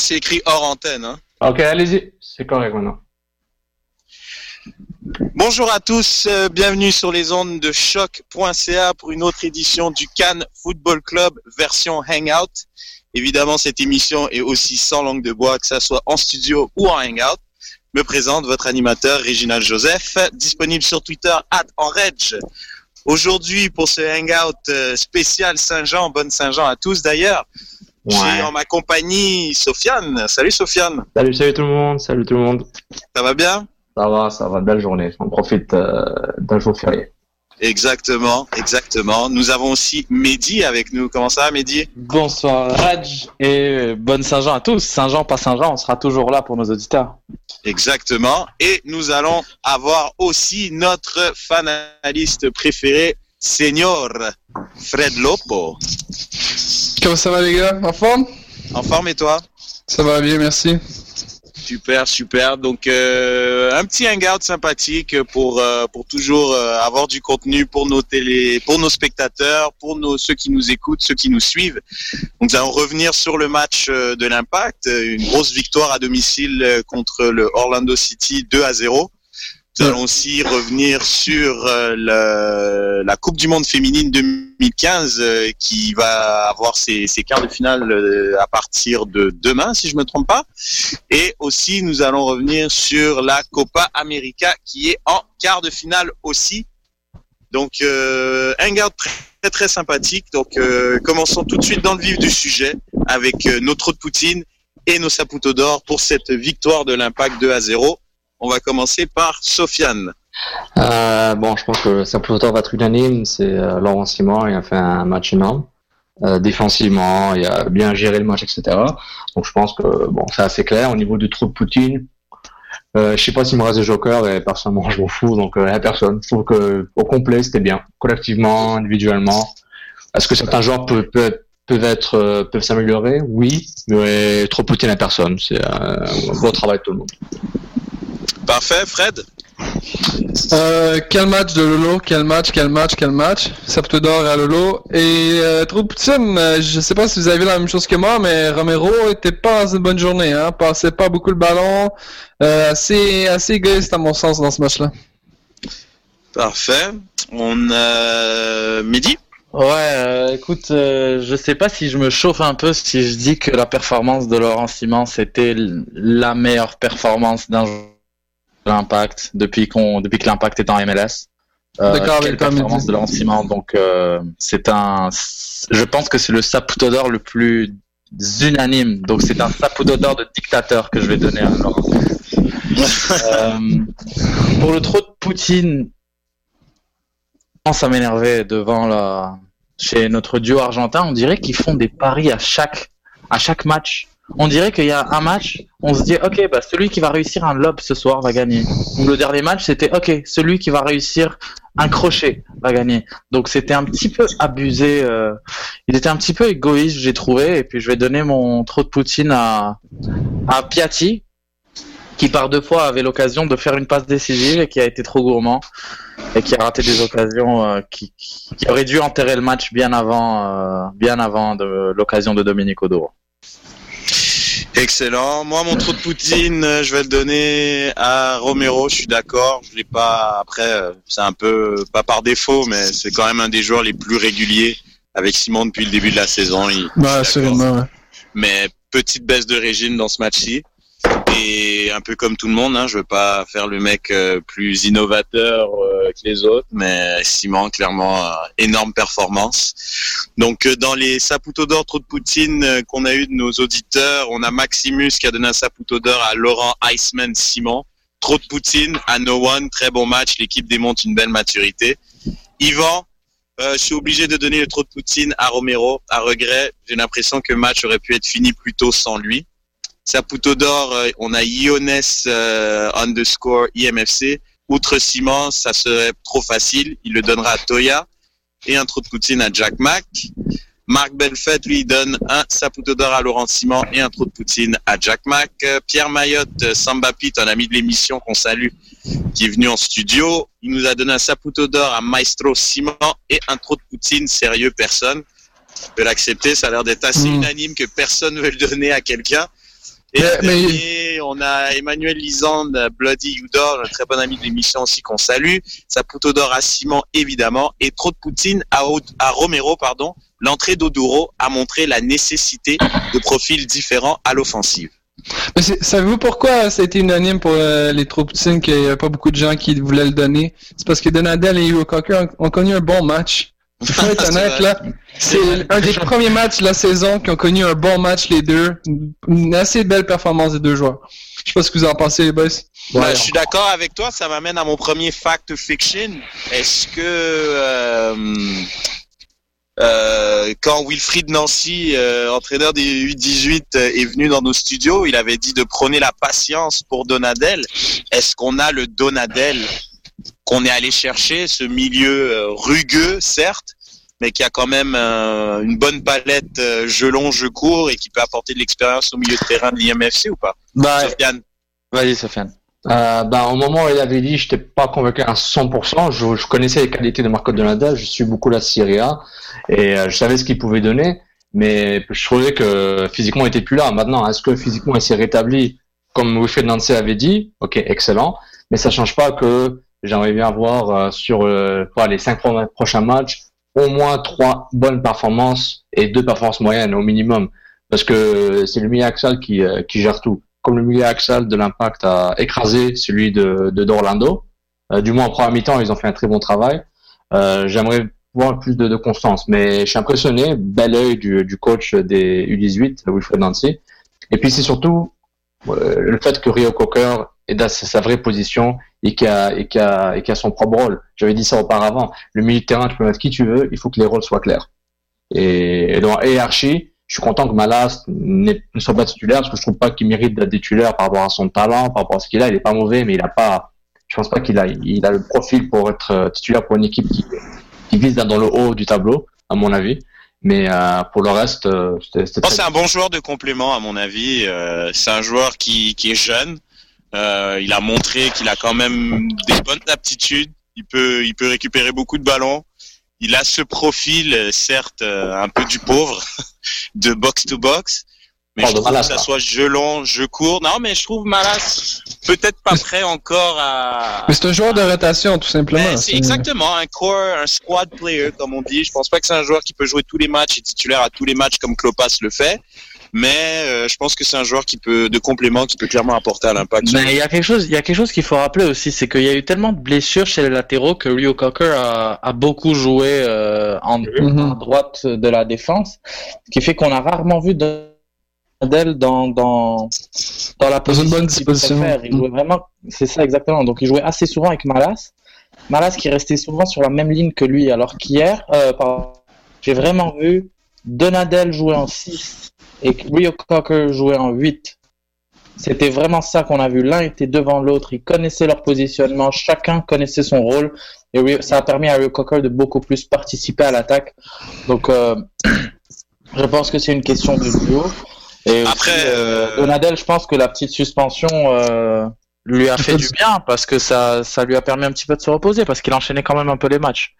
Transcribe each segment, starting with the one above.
C'est écrit hors antenne. Hein. Ok, allez-y, c'est correct maintenant. Bonjour à tous, euh, bienvenue sur les ondes de choc.ca pour une autre édition du Cannes Football Club version Hangout. Évidemment, cette émission est aussi sans langue de bois, que ça soit en studio ou en Hangout. Me présente votre animateur Réginald Joseph, disponible sur Twitter at enreg. Aujourd'hui, pour ce Hangout euh, spécial Saint-Jean, bonne Saint-Jean à tous d'ailleurs, j'ai en ma compagnie Sofiane. Salut Sofiane. Salut, salut tout le monde, salut tout le monde. Ça va bien? Ça va, ça va, belle journée. On profite euh, d'un jour férié. Exactement, exactement. Nous avons aussi Mehdi avec nous. Comment ça va, Mehdi? Bonsoir, Raj, et bonne Saint-Jean à tous. Saint-Jean, pas Saint-Jean, on sera toujours là pour nos auditeurs. Exactement. Et nous allons avoir aussi notre fanaliste préféré, Senior Fred Lopo. Comment ça va les gars? En forme? En forme et toi? Ça va bien, merci. Super, super. Donc euh, un petit hangout sympathique pour euh, pour toujours euh, avoir du contenu pour nos télé, pour nos spectateurs, pour nos ceux qui nous écoutent, ceux qui nous suivent. Donc nous allons revenir sur le match de l'Impact, une grosse victoire à domicile contre le Orlando City 2 à 0. Nous allons aussi revenir sur euh, la Coupe du Monde féminine 2015 euh, qui va avoir ses, quarts de finale euh, à partir de demain, si je me trompe pas. Et aussi, nous allons revenir sur la Copa América qui est en quart de finale aussi. Donc, un garde très très sympathique. Donc, commençons tout de suite dans le vif du sujet avec notre de Poutine et nos saputos d'or pour cette victoire de l'Impact 2 à 0. On va commencer par Sofiane. Euh, bon, je pense que ça va être unanime. C'est euh, Laurent Simon, il a fait un match énorme. Euh, défensivement, il a bien géré le match, etc. Donc je pense que bon, c'est assez clair. Au niveau du trou de Poutine, je sais pas s'il me reste des jokers et personnellement je m'en fous, donc euh, personne. Je trouve que au complet c'était bien, collectivement, individuellement. Est-ce que certains joueurs peuvent, peuvent, peuvent s'améliorer? Oui, mais trop Poutine à personne. C'est un bon travail de tout le monde. Parfait, Fred euh, quel match de Lolo, quel match, quel match, quel match? d'or à Lolo. Et euh, Poutine, euh, je sais pas si vous avez vu la même chose que moi, mais Romero était pas dans une bonne journée, hein. Passait pas beaucoup le ballon. Euh, assez, assez égoïste à mon sens dans ce match-là. Parfait. On a Midi Ouais, euh, écoute, je sais pas si je me chauffe un peu si je dis que la performance de Laurent Simon c'était la meilleure performance d'un joueur l'impact depuis qu'on depuis que l'impact est en MLS. Euh, D'accord, quelle performance de lancement. Donc euh, c'est un, je pense que c'est le Saputo d'or le plus unanime. Donc c'est un Saputo d'or de dictateur que je vais donner à Laurent. euh, pour le trop de Poutine, ça m'énervait devant la chez notre duo argentin. On dirait qu'ils font des paris à chaque à chaque match on dirait qu'il y a un match, on se dit ok bah celui qui va réussir un lob ce soir va gagner. le dernier match c'était ok celui qui va réussir un crochet va gagner. Donc c'était un petit peu abusé. Euh, il était un petit peu égoïste j'ai trouvé et puis je vais donner mon trop de Poutine à à Piatti qui par deux fois avait l'occasion de faire une passe décisive et qui a été trop gourmand et qui a raté des occasions euh, qui, qui, auraient dû enterrer le match bien avant euh, bien avant de l'occasion de Dominique Odoro. Excellent. Moi, mon trou de Poutine, euh, je vais le donner à Romero. Je suis d'accord. Je l'ai pas. Après, euh, c'est un peu pas par défaut, mais c'est quand même un des joueurs les plus réguliers avec Simon depuis le début de la saison. bah, absolument. Ouais. Mais petite baisse de régime dans ce match-ci. Et un peu comme tout le monde, hein, je veux pas faire le mec euh, plus innovateur euh, que les autres, mais Simon, clairement, euh, énorme performance. Donc dans les Saputo d'or trop de Poutine qu'on a eu de nos auditeurs, on a Maximus qui a donné un Saputo d'or à Laurent Iceman Simon. Trop de Poutine à No One, très bon match, l'équipe démonte une belle maturité. Yvan, je suis obligé de donner le trop de Poutine à Romero, à regret. J'ai l'impression que le match aurait pu être fini plus tôt sans lui. Saputo d'or, euh, on a Iones euh, underscore IMFC. Outre Simon, ça serait trop facile. Il le donnera à Toya. Et un trou de poutine à Jack Mack. Marc Belfet, lui, donne un Saputo d'or à Laurent Simon et un trou de poutine à Jack Mack. Pierre Mayotte, Samba Pit, un ami de l'émission qu'on salue, qui est venu en studio. Il nous a donné un Saputo d'or à Maestro Simon et un trou de poutine, sérieux, personne. peut l'accepter. Ça a l'air d'être assez hmm. unanime que personne ne veut le donner à quelqu'un. Et Mais- on a Emmanuel Lisande, Bloody Udor, un très bon ami de l'émission aussi qu'on salue. Saputo d'or à Simon, évidemment. Et trop de Poutine à, Romero, pardon. L'entrée d'Oduro a montré la nécessité de profils différents à l'offensive. Mais savez-vous pourquoi ça a été unanime pour euh, les troupes Poutine qu'il n'y avait pas beaucoup de gens qui voulaient le donner? C'est parce que Donadel et Hero Cocker ont, ont connu un bon match. Il faut être C'est honnête, vrai. là. C'est un des premiers matchs de la saison qui ont connu un bon match, les deux. Une- assez belle performance des deux joueurs. Je sais pas ce que vous en pensez, les boys. Bah, je suis d'accord avec toi, ça m'amène à mon premier fact fiction. Est-ce que euh, euh, quand Wilfried Nancy, euh, entraîneur des U18, euh, est venu dans nos studios, il avait dit de prôner la patience pour Donadel. Est-ce qu'on a le Donadel? Qu'on est allé chercher, ce milieu euh, rugueux, certes, mais qui a quand même euh, une bonne palette euh, jeu long, jeu court et qui peut apporter de l'expérience au milieu de terrain de l'IMFC ou pas? Bah, Sofiane vas-y, Sofiane. Euh, ben, au moment où il avait dit, je n'étais pas convaincu à 100%. Je, je connaissais les qualités de Marco Donadel. Je suis beaucoup la Serie A et je savais ce qu'il pouvait donner, mais je trouvais que physiquement il était plus là. Maintenant, est-ce que physiquement il s'est rétabli? Comme Wilfred Nancy avait dit Ok, excellent. Mais ça change pas que j'aimerais bien voir euh, sur euh, quoi, les cinq pro- prochains matchs au moins trois bonnes performances et deux performances moyennes au minimum, parce que c'est le milieu axial qui, euh, qui gère tout comme le milieu axial de l'impact a écrasé celui de, de d'Orlando. Euh, du moins en première mi-temps, ils ont fait un très bon travail. Euh, j'aimerais voir plus de, de constance, mais je suis impressionné, bel œil du, du coach des U18, Wilfred Nancy. Et puis c'est surtout euh, le fait que Rio Cocker est dans sa, vraie position et qui a et qui a et qui a son propre rôle. J'avais dit ça auparavant. Le milieu de terrain, tu peux mettre qui tu veux, il faut que les rôles soient clairs. Et, et dans hiérarchie, je suis content que Malas ne soit pas titulaire parce que je trouve pas qu'il mérite d'être titulaire par rapport à son talent, par rapport à ce qu'il a. Il est pas mauvais, mais il a pas. Je pense pas qu'il a. Il a le profil pour être euh, titulaire pour une équipe qui, qui vise dans le haut du tableau, à mon avis. Mais euh, pour le reste, euh, c'était. très- c'est un bon joueur de complément, à mon avis. Euh, c'est un joueur qui, qui est jeune. Euh, il a montré qu'il a quand même des bonnes aptitudes. Il peut, il peut récupérer beaucoup de ballons. Il a ce profil, euh, certes, euh, un peu du pauvre, de box to box. Mais je de trouve que ça soit jeu long, jeu court. Non, mais je trouve Malas peut-être pas prêt encore à. Mais c'est un joueur de rotation, tout simplement. C'est exactement un core, un squad player, comme on dit. Je pense pas que c'est un joueur qui peut jouer tous les matchs et titulaire à tous les matchs comme Klopas le fait. Mais euh, je pense que c'est un joueur qui peut, de complément, qui peut clairement apporter à l'impact. Mais il y a quelque chose, il y a quelque chose qu'il faut rappeler aussi, c'est qu'il y a eu tellement de blessures chez les latéraux que Rio Cocker a, a beaucoup joué euh, en, Mhm. en droite de la défense, ce qui fait qu'on a rarement vu Donadel dans dans dans la Dans une bonne disposition. Il jouait vraiment, c'est ça exactement. Donc il jouait assez souvent avec Malas, Malas qui restait souvent sur la même ligne que lui, alors qu'hier, euh, j'ai vraiment vu Donadel jouer en 6 et Rio Cocker jouer en 8. C'était vraiment ça qu'on a vu. L'un était devant l'autre, ils connaissaient leur positionnement, chacun connaissait son rôle. Et ça a permis à Rio Cocker de beaucoup plus participer à l'attaque. Donc, euh, je pense que c'est une question de duo. Et aussi, Après, euh, Donadel, je pense que la petite suspension euh, lui a fait du bien parce que ça, ça lui a permis un petit peu de se reposer parce qu'il enchaînait quand même un peu les matchs.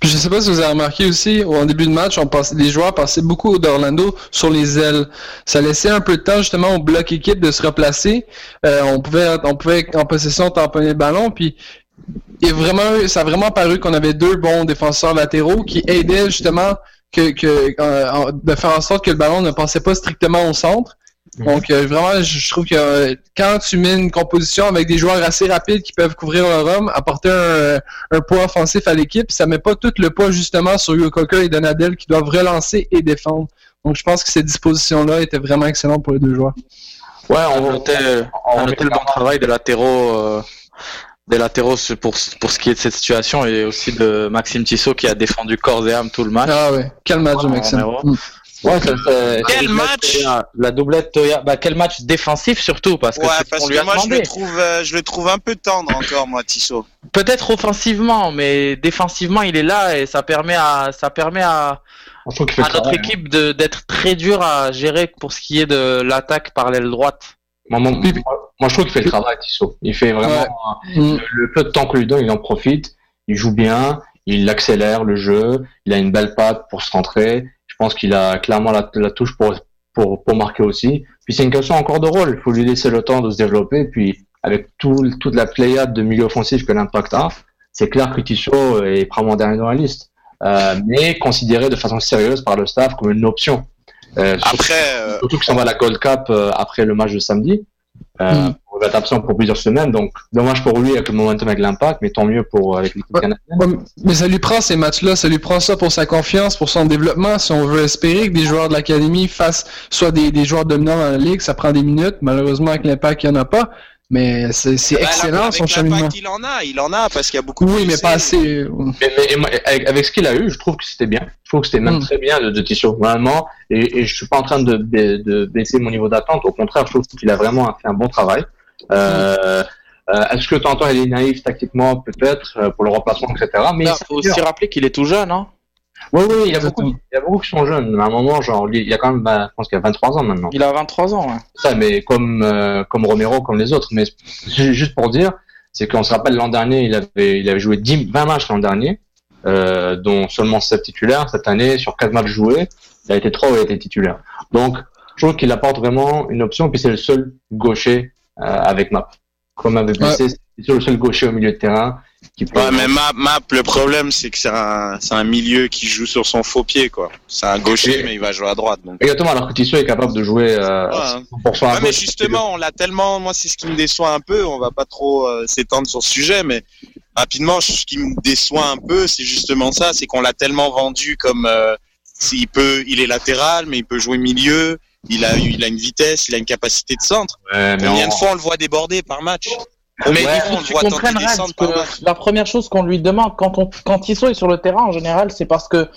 Puis je sais pas si vous avez remarqué aussi, au début de match, on passait, les joueurs passaient beaucoup d'Orlando sur les ailes. Ça laissait un peu de temps justement au bloc équipe de se replacer. Euh, on pouvait, on pouvait en possession tamponner le ballon. Puis a vraiment, ça a vraiment paru qu'on avait deux bons défenseurs latéraux qui aidaient justement que, que euh, de faire en sorte que le ballon ne passait pas strictement au centre. Donc euh, vraiment, je trouve que euh, quand tu mets une composition avec des joueurs assez rapides qui peuvent couvrir leur homme, apporter un, un poids offensif à l'équipe, ça met pas tout le poids justement sur Hugo Cocker et Donadel qui doivent relancer et défendre. Donc je pense que ces dispositions-là étaient vraiment excellentes pour les deux joueurs. Ouais, On on, notait, on- on notait le bon travail des latéraux, euh, des latéraux pour, pour ce qui est de cette situation et aussi de Maxime Tissot qui a défendu corps et âme tout le match. Ah ouais, quel match de Maxime. Mm. ouais, ça- ça- Quel match Toya- La doublette Toya, bah quel match défensif surtout parce que Ouais, c'est ce parce qu'on lui que a moi je le trouve, euh, je le trouve un peu tendre encore, moi, Tissot. Peut-être offensivement, mais défensivement il est là et ça permet à ça permet à, à notre travail. équipe de d'être très dur à gérer pour ce qui est de l'attaque par l'aile droite. Moi, moi, moi, moi, je trouve qu'il fait le travail, Tissot. Il fait vraiment Ouais. euh, Mm. le, peu de temps qu'on lui donne, il en profite. Il joue bien, il accélère le jeu, il a une belle patte pour se rentrer. Je pense qu'il a clairement la, la touche pour pour, pour marquer aussi. Puis c'est une question encore de rôle. Il faut lui laisser le temps de se développer. Puis avec tout, toute la pléiade de milieu offensif que l'Impact a, c'est clair que Tissot est probablement dernier dans la liste. Euh, mais considéré de façon sérieuse par le staff comme une option. Euh, après, euh, surtout que ça va à la Gold Cup euh, après le match de samedi. Euh, Mm. On va être absent pour plusieurs semaines, donc dommage pour lui avec le momentum avec l'impact, mais tant mieux pour avec l'équipe Ouais. canadienne. Ouais, mais ça lui prend ces matchs-là, ça lui prend ça pour sa confiance, pour son développement. Si on veut espérer que des joueurs de l'académie fassent soit des, des joueurs dominants dans la ligue, ça prend des minutes. Malheureusement, avec l'impact, il n'y en a pas. Mais c'est c'est bah, excellent avec son cheminement. il en a, il en a parce qu'il y a beaucoup de Oui, mais pas assez. Mais, mais- et moi, avec, avec ce qu'il a eu, je trouve que c'était bien. Je trouve que c'était même Mm. très bien de, de Tissot, vraiment. Et, et je suis pas en train de, ba- de baisser mon niveau d'attente. Au contraire, je trouve qu'il a vraiment fait un bon travail. Euh, euh, Est-ce que Tantan il est naïf tactiquement peut-être euh, pour le remplacement, etc. Mais Il ça faut aussi rappeler qu'il est tout jeune, hein. Oui, oui, il y a beaucoup, il y a beaucoup qui sont jeunes. À un moment, genre, il y a quand même, bah, je pense qu'il y a 23 ans maintenant. Il a 23 ans, ouais. ça, mais comme euh, comme Romero, comme les autres. Mais ju- juste pour dire, c'est qu'on se rappelle l'an dernier, il avait il avait joué 10, 20 matchs l'an dernier, euh, dont seulement 7 titulaires. Cette année, sur 4 matchs joués, il a été 3 où il a été titulaire. Donc, je trouve qu'il apporte vraiment une option. Puis c'est le seul gaucher euh, avec Map. Comme avec blessé, c'est le seul gaucher au milieu de terrain qui peut. Ouais, mais Map, Map, le problème, c'est que c'est un, c'est un milieu qui joue sur son faux pied, quoi. C'est un gaucher, mais il va jouer à droite, donc. Exactement, alors que Tissot est capable de jouer euh, Ouais. 100% à Ouais, mais justement, on l'a tellement, moi, c'est ce qui me déçoit un peu. On va pas trop euh, s'étendre sur ce sujet, mais rapidement, ce qui me déçoit un peu, c'est justement ça, c'est qu'on l'a tellement vendu comme euh, s'il peut, il est latéral, mais il peut jouer milieu. Il a, il a une vitesse, il a une capacité de centre. Ouais, mais Combien on- de fois on le voit déborder par match? Mais fois on tu par que la première chose qu'on lui demande quand on, quand Tissot est sur le terrain en général, c'est parce que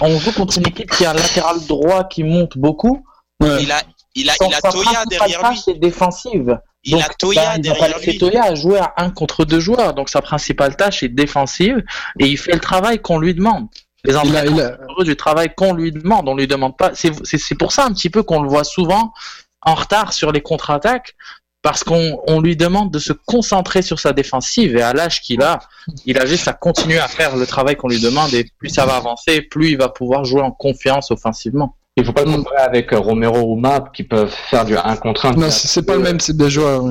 on joue contre une équipe qui a un latéral droit qui monte beaucoup. Ouais. Il a, il a, il a Toya derrière lui. tâche est défensive. Il a Donc, Toya bah, il va pas derrière lui. Toya à jouer à un contre deux joueurs. Donc sa principale tâche est défensive et il fait le travail qu'on lui demande. Les Il a, entraîneurs il a- sont heureux du travail qu'on lui demande. On lui demande pas. C'est c'est- c'est pour ça un petit peu qu'on le voit souvent en retard sur les contre-attaques parce qu'on on lui demande de se concentrer sur sa défensive et à l'âge qu'il a, il a juste à continuer à faire le travail qu'on lui demande et plus ça va avancer, plus il va pouvoir jouer en confiance offensivement. Il faut pas le Mm. comparer avec euh, Romero ou Map qui peuvent faire du 1 contre 1. non, c'est pas le même type de joueur.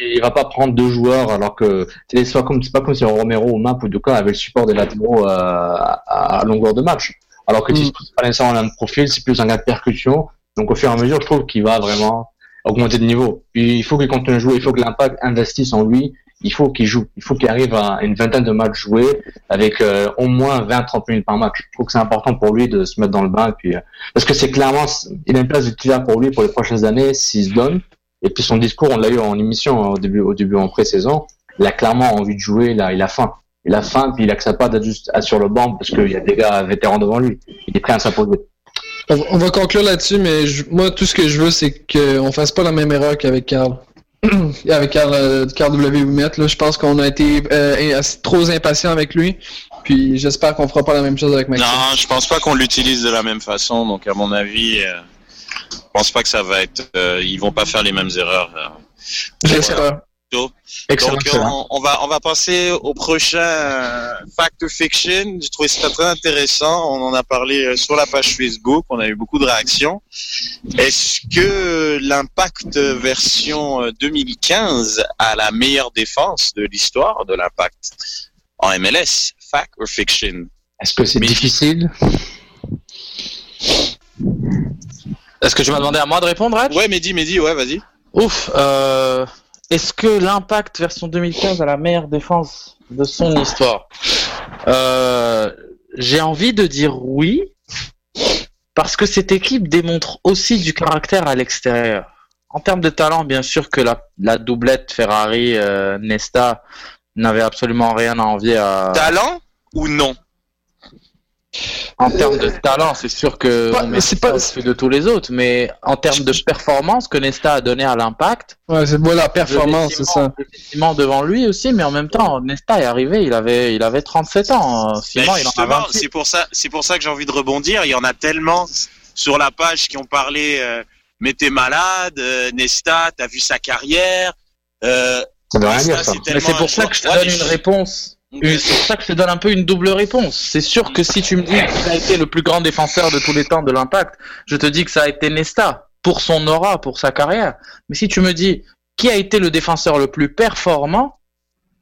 Il va pas prendre deux joueurs alors que c'est pas comme c'est pas comme si Romero ou Map ou Duka avait le support des latéraux euh, à, à longueur de match. Alors que Mm. Tissot, c'est pas nécessairement le même profil, c'est plus un gars de percussion. Donc au fur et à mesure, je trouve qu'il va vraiment augmenter de niveau. Puis il faut qu'il continue à jouer, il faut que l'impact investisse en lui, il faut qu'il joue, il faut qu'il arrive à une vingtaine de matchs joués avec euh, au moins 20-30 minutes par match. Je trouve que c'est important pour lui de se mettre dans le bain puis euh, parce que c'est clairement il a une place titulaire pour lui pour les prochaines années s'il se donne. Et puis son discours, on l'a eu en émission hein, au début, au début en pré-saison. Il a clairement envie de jouer, a, il a faim. Il a faim, puis il accepte pas d'être juste sur le banc parce qu'il y a des gars vétérans devant lui. Il est prêt à s'imposer. On va- on va conclure là-dessus, mais je- moi, tout ce que je veux, c'est qu'on fasse pas la même erreur qu'avec Carl. avec Carl, euh, Carl W. Là, je pense qu'on a été euh, assez- trop impatient avec lui. Puis j'espère qu'on fera pas la même chose avec Maxime. Non, je pense pas qu'on l'utilise de la même façon. Donc, à mon avis, euh, je pense pas que ça va être. euh, ils vont pas faire les mêmes erreurs. euh. J'espère. Excellent, Donc, on, on va on va passer au prochain euh, fact or fiction. J'ai trouvé ça très intéressant. On en a parlé euh, sur la page Facebook. On a eu beaucoup de réactions. Est-ce que l'impact version euh, 2015 a la meilleure défense de l'histoire de l'impact en MLS? Fact or fiction? Est-ce que c'est Mais- difficile? Est-ce que tu m'as demandé à moi de répondre, Rad Ouais, Mehdi, Mehdi, ouais, vas-y. Ouf. Euh, Est-ce que l'impact version 2015 a la meilleure défense de son histoire Euh, J'ai envie de dire oui, parce que cette équipe démontre aussi du caractère à l'extérieur. En termes de talent, bien sûr que la, la doublette Ferrari-Nesta n'avait absolument rien à envier à... Talent ou non? En termes de talent, c'est sûr que c'est pas- au-dessus de tous les autres, mais en termes de performance que Nesta a donné à l'impact, Ouais, c'est moi la performance, c'est ça. Simon devant lui aussi, mais en même temps, Nesta est arrivé, il avait, il avait 37 ans. Ben, Simon, il en a justement, 28. c'est pour ça, c'est pour ça que j'ai envie de rebondir. Il y en a tellement sur la page qui ont parlé. Euh, mais t'es malade, euh, Nesta, t'as vu sa carrière. Euh, c'est pour ça que je te Ouais, donne une réponse. C'est pour ça que je te donne un peu une double réponse. C'est sûr que si tu me dis qu'il a été le plus grand défenseur de tous les temps de l'impact, je te dis que ça a été Nesta. pour son aura, pour sa carrière. Mais si tu me dis qui a été le défenseur le plus performant,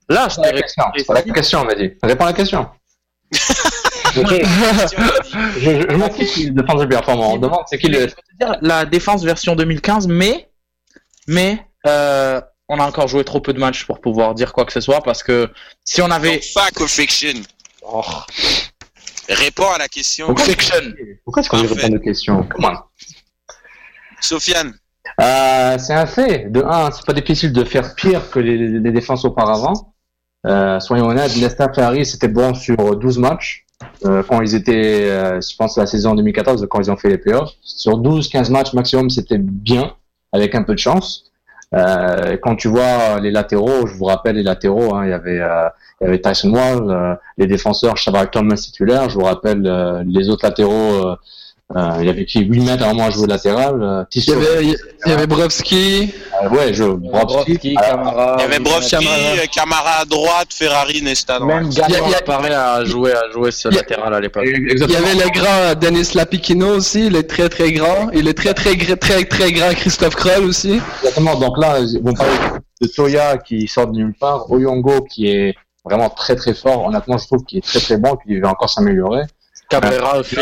là, je la question. la question, on m'a dit. Réponds à la question. je, je, je m'en fiche qui défense le performant. On demande c'est qui le. La défense version 2015, mais mais euh, on a encore joué trop peu de matchs pour pouvoir dire quoi que ce soit parce que si on avait. Fuck of fiction. Oh. Réponds à la question. Fiction. Pourquoi est-ce qu'on lui répond aux questions Comment Sofiane. Euh, c'est un fait. De un, c'est pas difficile de faire pire que les, les défenses auparavant. Euh, soyons honnêtes, Nesta Ferrari c'était bon sur 12 matchs. Euh, quand ils étaient, euh, je pense, la saison 2014, quand ils ont fait les playoffs. Sur 12-15 matchs maximum, c'était bien, avec un peu de chance. Euh, quand tu vois les latéraux, je vous rappelle les latéraux, hein, il y avait euh, Tyson Wall, euh, les défenseurs Shabak Thomas titulaire, je vous rappelle les autres latéraux euh, il y avait qui 8 mètres à un moment à jouer latéral. Euh, il y avait, il y avait Brovski. Euh, ouais, je, Brovski, Camara. Il y avait Brovski, Camara. à droite, Ferrari, Nesta. Même Gallon apparaît à jouer, à jouer ce latéral à l'époque. Il y avait le grand Denis Lapikino aussi, il est très très grand. Il est très très très très, très grand Christophe Kroll aussi. Exactement, donc là, on parle de Toya qui sort de nulle part, Oyongo qui est vraiment très très fort. Honnêtement, je trouve qu'il est très très bon, qu'il va encore s'améliorer. Cabrera aussi.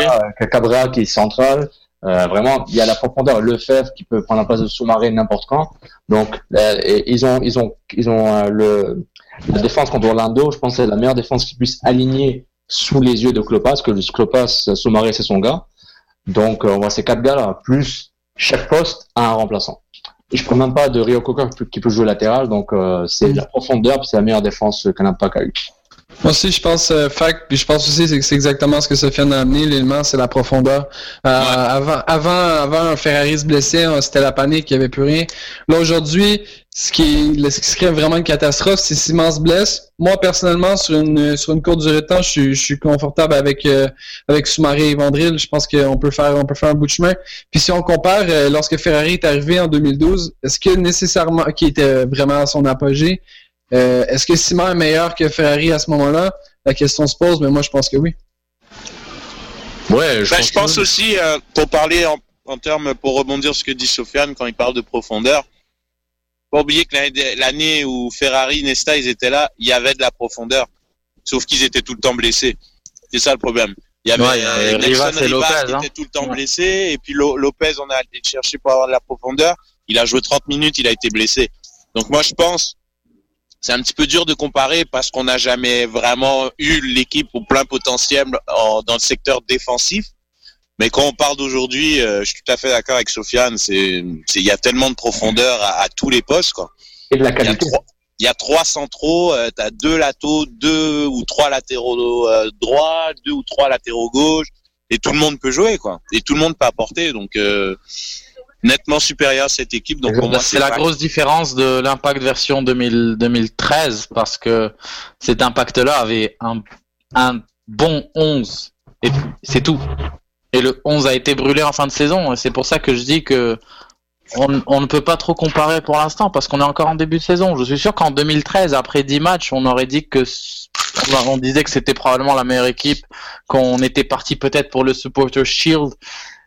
Cabrera qui est central. Euh, vraiment, il y a la profondeur, le Lefebvre qui peut prendre la place de sous-marin n'importe quand. Donc, euh, ils ont, ils ont, ils ont euh, le la défense contre Orlando. Je pense que c'est la meilleure défense qui puisse aligner sous les yeux de Klopas, parce que le Klopas, sous-marin, c'est son gars. Donc, on voit ces quatre gars-là, plus chaque poste a un remplaçant. Et je ne parle même pas de Rio Coca qui peut jouer latéral, donc c'est la profondeur, c'est la meilleure défense qu'un impact a eu. Moi aussi, je pense euh, fact, puis je pense aussi que c'est exactement ce que Sofiane a amené. L'élément, c'est la profondeur. Euh, avant, avant, avant un Ferrari se blessait, c'était la panique, il n'y avait plus rien. Là aujourd'hui, ce qui, ce qui serait vraiment une catastrophe, c'est Simon se blesse. Moi personnellement, sur une sur une courte durée de temps, je suis, je suis confortable avec euh, avec Soumaré et Vandril. Je pense qu'on peut faire on peut faire un bout de chemin. Puis si on compare, euh, lorsque Ferrari est arrivé en 2012, est-ce que nécessairement, qui était vraiment à son apogée, euh, est-ce que Simon est meilleur que Ferrari à ce moment-là? La question se pose, mais moi je pense que oui. Ouais, je ben, pense, je pense aussi, euh, pour parler en, termes, pour rebondir sur ce que dit Sofiane quand il parle de profondeur, pas oublier que l'année où Ferrari, Nesta, ils étaient là, il y avait de la profondeur. Sauf qu'ils étaient tout le temps blessés. C'est ça le problème. Il y avait ouais, euh, Rivas, qui hein. était tout le temps blessé, et puis Lopez, on a allé chercher pour avoir de la profondeur. Il a joué 30 minutes, il a été blessé. Donc moi, je pense, c'est un petit peu dur de comparer parce qu'on n'a jamais vraiment eu l'équipe au plein potentiel dans le secteur défensif. Mais quand on parle d'aujourd'hui, euh, je suis tout à fait d'accord avec Sofiane. C'est, il y a tellement de profondeur à, tous les postes, quoi. Et de la qualité. Il y a trois, centraux, euh, tu as deux latéraux, deux ou trois latéraux euh, droits, deux ou trois latéraux gauche, et tout le monde peut jouer, quoi. Et tout le monde peut apporter. Donc, euh, nettement supérieur à cette équipe. Donc c'est la grosse différence de l'impact version 2013 parce que cet impact-là avait un, un bon 11 et c'est tout. Et le 11 a été brûlé en fin de saison. Et c'est pour ça que je dis que on, on ne peut pas trop comparer pour l'instant parce qu'on est encore en début de saison. Je suis sûr qu'en 2013, après 10 matchs, on aurait dit que on disait que c'était probablement la meilleure équipe, qu'on était parti peut-être pour le Supporter Shield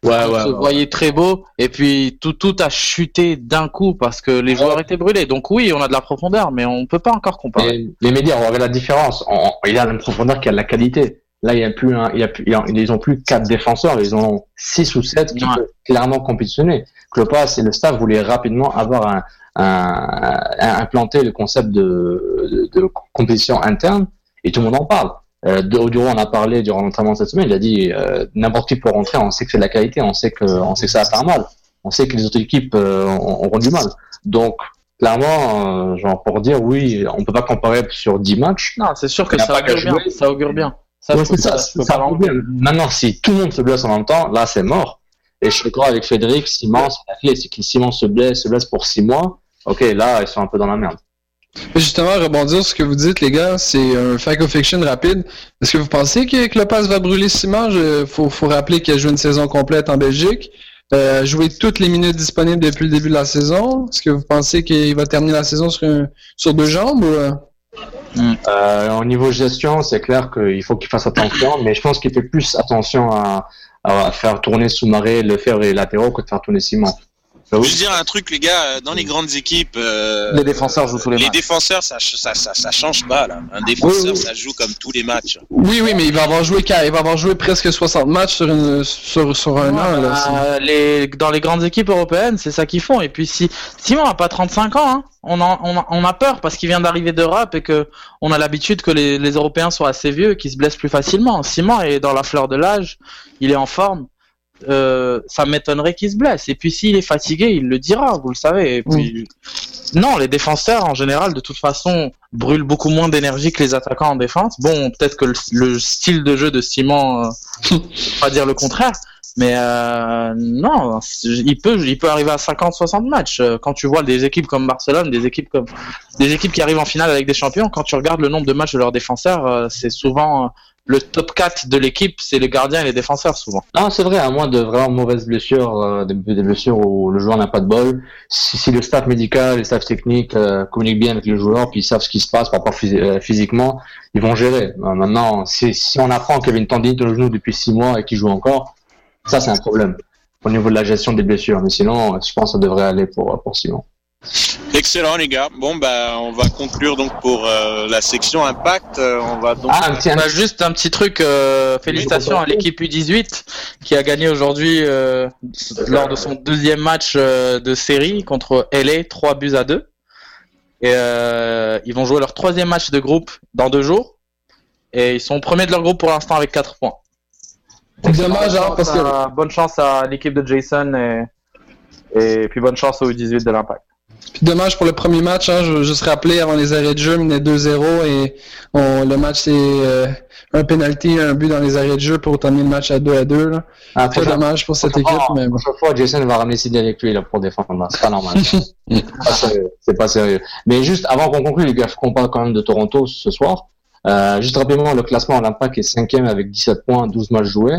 Ouais, ouais, se voyait très beau et puis tout tout a chuté d'un coup parce que les joueurs étaient brûlés. Donc oui, on a de la profondeur, mais on peut pas encore comparer. les médias, on regarde la différence. il y a une profondeur qui a de la qualité. Là, il y a plus un, il y a plus, ils ont plus quatre défenseurs, ils ont six ou sept qui peuvent clairement compétitionner. Klopas et le staff voulaient rapidement avoir un, un, un implanter le concept de, de, de compétition interne et tout le monde en parle. Euh, Duro en a parlé durant l'entraînement cette semaine. Il a dit euh, n'importe qui peut rentrer. On sait que c'est de la qualité. On sait que on sait que ça va faire mal. On sait que les autres équipes euh, auront du mal. Donc clairement, euh, genre pour dire oui, on peut pas comparer sur 10 matchs. Non, c'est sûr que ça augure, bien, ça augure bien. Ça, ça, ça, bien. Maintenant, si tout le monde se blesse en même temps, là, c'est mort. Et je suis d'accord avec Frédéric, Simon, la clé, c'est que Simon se blesse, se blesse pour 6 mois. Ok, là, ils sont un peu dans la merde. Justement, rebondir sur ce que vous dites, les gars, c'est un fact of fiction rapide. Est-ce que vous pensez que, Lopez va brûler Simon? Il faut, faut, rappeler qu'il a joué une saison complète en Belgique, euh, joué toutes les minutes disponibles depuis le début de la saison. Est-ce que vous pensez qu'il va terminer la saison sur, sur deux jambes? Ou... Hmm. Euh, au niveau gestion, c'est clair qu'il faut qu'il fasse attention, mais je pense qu'il fait plus attention à, faire tourner sous-marée, le faire et latéraux que de faire tourner Simon. Je veux dire un truc, les gars, euh, dans les grandes équipes, euh, Les défenseurs jouent tous les les matchs. défenseurs, ça, ça, ça, ça change pas là. Un défenseur, Oui, oui. ça joue comme tous les matchs. Oui, oui, mais il va avoir joué, il va avoir joué presque 60 matchs sur, une, sur, sur un Ouais, an. Là, c'est- les, dans les grandes équipes européennes, c'est ça qu'ils font. Et puis si Simon a pas 35 ans, hein, on, en- on, a- on a peur parce qu'il vient d'arriver d'Europe et que on a l'habitude que les, les Européens soient assez vieux et qu'ils se blessent plus facilement. Simon est dans la fleur de l'âge, il est en forme. Euh, ça m'étonnerait qu'il se blesse. Et puis s'il est fatigué, il le dira, vous le savez. Et puis non, les défenseurs en général, de toute façon, brûlent beaucoup moins d'énergie que les attaquants en défense. Bon, peut-être que le, le style de jeu de Simon, euh, pas dire le contraire, mais euh, non, il peut, il peut arriver à 50-60 matchs. Euh, Quand tu vois des équipes comme Barcelone, des équipes comme des équipes qui arrivent en finale avec des champions, quand tu regardes le nombre de matchs de leurs défenseurs, c'est souvent le top 4 de l'équipe, c'est les gardiens et les défenseurs souvent. Non, c'est vrai, à moins de vraiment mauvaises blessures, euh, des, blessures où le joueur n'a pas de bol, si, si le staff médical, le staff technique euh, communiquent bien avec le joueur, puis ils savent ce qui se passe par rapport euh, physiquement, ils vont gérer. Euh, maintenant, si, si on apprend qu'il y avait une tendinite au genou depuis six mois et qu'il joue encore, ça c'est un problème au niveau de la gestion des blessures. Mais sinon, je pense que ça devrait aller pour, pour Simon. Excellent les gars. Bon bah on va conclure donc pour euh, la section impact. Euh, on va donc Ah, un petit, un On a juste un petit truc, euh, félicitations à l'équipe U18 qui a gagné aujourd'hui euh, lors de son deuxième match euh, de série contre LA, 3 buts à 2. Et euh, ils vont jouer leur troisième match de groupe dans deux jours. Et ils sont premiers de leur groupe pour l'instant avec 4 points. C'est dommage, hein, parce que bonne chance à l'équipe de Jason et, et puis bonne chance au U18 de l'Impact. Puis dommage pour le premier match, hein, je veux juste rappeler, avant les arrêts de jeu, menait 2-0 et on, le match c'est euh, un penalty, un but dans les arrêts de jeu pour terminer le match à 2 à 2. Là. ah, dommage pour cette équipe, fois- mais bon. prochaine fois, Jason va ramener Sidney avec lui là, pour défendre. C'est pas normal. C'est pas pas sérieux. Mais juste avant qu'on conclue, les gars, qu'on parle quand même de Toronto ce soir. Euh, juste rapidement, le classement, l'Impact est cinquième avec 17 points, 12 matchs joués.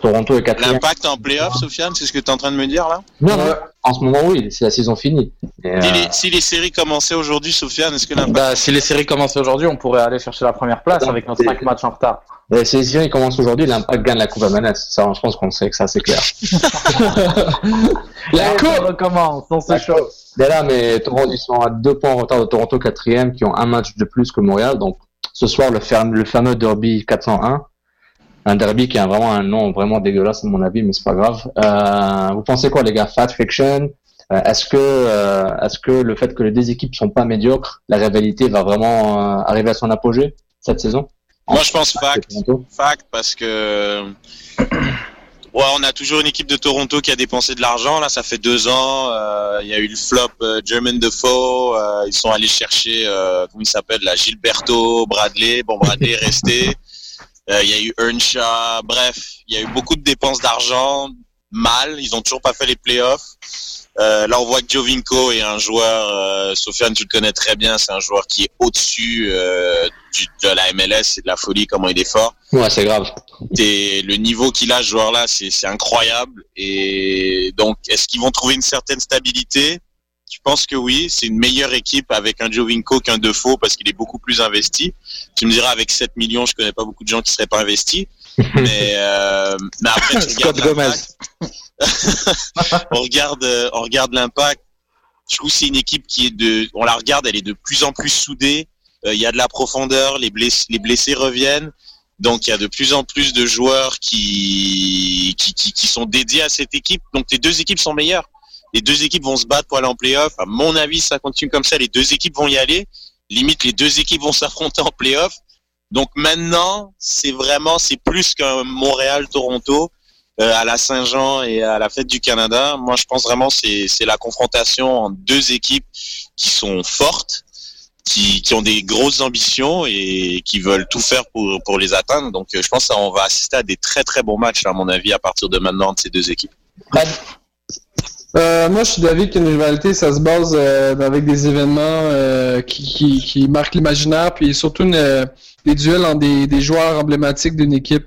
Toronto est quatrième. l'impact en playoff, Sofiane, c'est ce que tu es en train de me dire là Non, non, Ouais. en ce moment, oui, c'est la saison finie. Et, si, euh, les, si les séries commençaient aujourd'hui, Sofiane, est-ce que l'impact Bah, si les séries commençaient aujourd'hui, on pourrait aller chercher la première place avec notre 5 matchs en retard. et si les séries commencent aujourd'hui, l'Impact gagne la Coupe à Manette. Ça, je pense qu'on sait que ça, c'est clair. La coupe! on recommence, on se chauffe. Mais là, mais Toronto, ils sont à deux points en retard de Toronto quatrième, qui ont un match de plus que Montréal. Donc, ce soir, le, le fameux derby 401. Un derby qui a vraiment un nom vraiment dégueulasse, à mon avis, mais c'est pas grave. Euh, vous pensez quoi, les gars? Fat Fiction? Euh, est-ce que, euh, est-ce que le fait que les deux équipes sont pas médiocres, la rivalité va vraiment euh, arriver à son apogée cette saison? Moi, je pense fact. Fact, parce que ouais, on a toujours une équipe de Toronto qui a dépensé de l'argent. Là, ça fait deux ans. euh, Il y a eu le flop euh, German Defoe. euh, ils sont allés chercher, euh, comment il s'appelle, là, Gilberto, Bradley. Bon, Bradley est resté. Euh, Il y a eu Earnshaw. Bref, il y a eu beaucoup de dépenses d'argent. Mal. Ils ont toujours pas fait les playoffs. Euh, là, on voit que Jovinko est un joueur. Euh, Sofiane, tu le connais très bien. C'est un joueur qui est au-dessus euh, du- de la MLS. C'est de la folie comment il est fort. Ouais, c'est grave. Et le niveau qu'il a, ce joueur-là, c'est c'est incroyable. Et donc, est-ce qu'ils vont trouver une certaine stabilité? Je pense que oui. C'est une meilleure équipe avec un Jovinko qu'un Defoe parce qu'il est beaucoup plus investi. Tu me diras, avec 7 millions, je connais pas beaucoup de gens qui seraient pas investis. mais, euh, mais après, tu Scott regardes Gomez. l'impact. on regarde, euh, on regarde l'impact. Je trouve que c'est une équipe qui est de, on la regarde, elle est de plus en plus soudée. Euh, Il y a de la profondeur, les blessés, les blessés reviennent. Donc il y a de plus en plus de joueurs qui, qui, qui, qui sont dédiés à cette équipe. Donc les deux équipes sont meilleures. Les deux équipes vont se battre pour aller en playoff. À mon avis, ça continue comme ça. Les deux équipes vont y aller. Limite, les deux équipes vont s'affronter en playoff. Donc maintenant, c'est vraiment, c'est plus qu'un Montréal-Toronto euh, à la Saint-Jean et à la fête du Canada. Moi, je pense vraiment c'est c'est la confrontation entre deux équipes qui sont fortes, qui, qui ont des grosses ambitions et qui veulent tout faire pour pour les atteindre. Donc, euh, je pense qu'on va assister à des très très bons matchs, à mon avis, à partir de maintenant entre ces deux équipes. Euh, moi, je suis d'avis qu'une rivalité, ça se base euh, avec des événements euh, qui, qui, qui marquent l'imaginaire, puis surtout une, euh, des duels entre des, des joueurs emblématiques d'une équipe.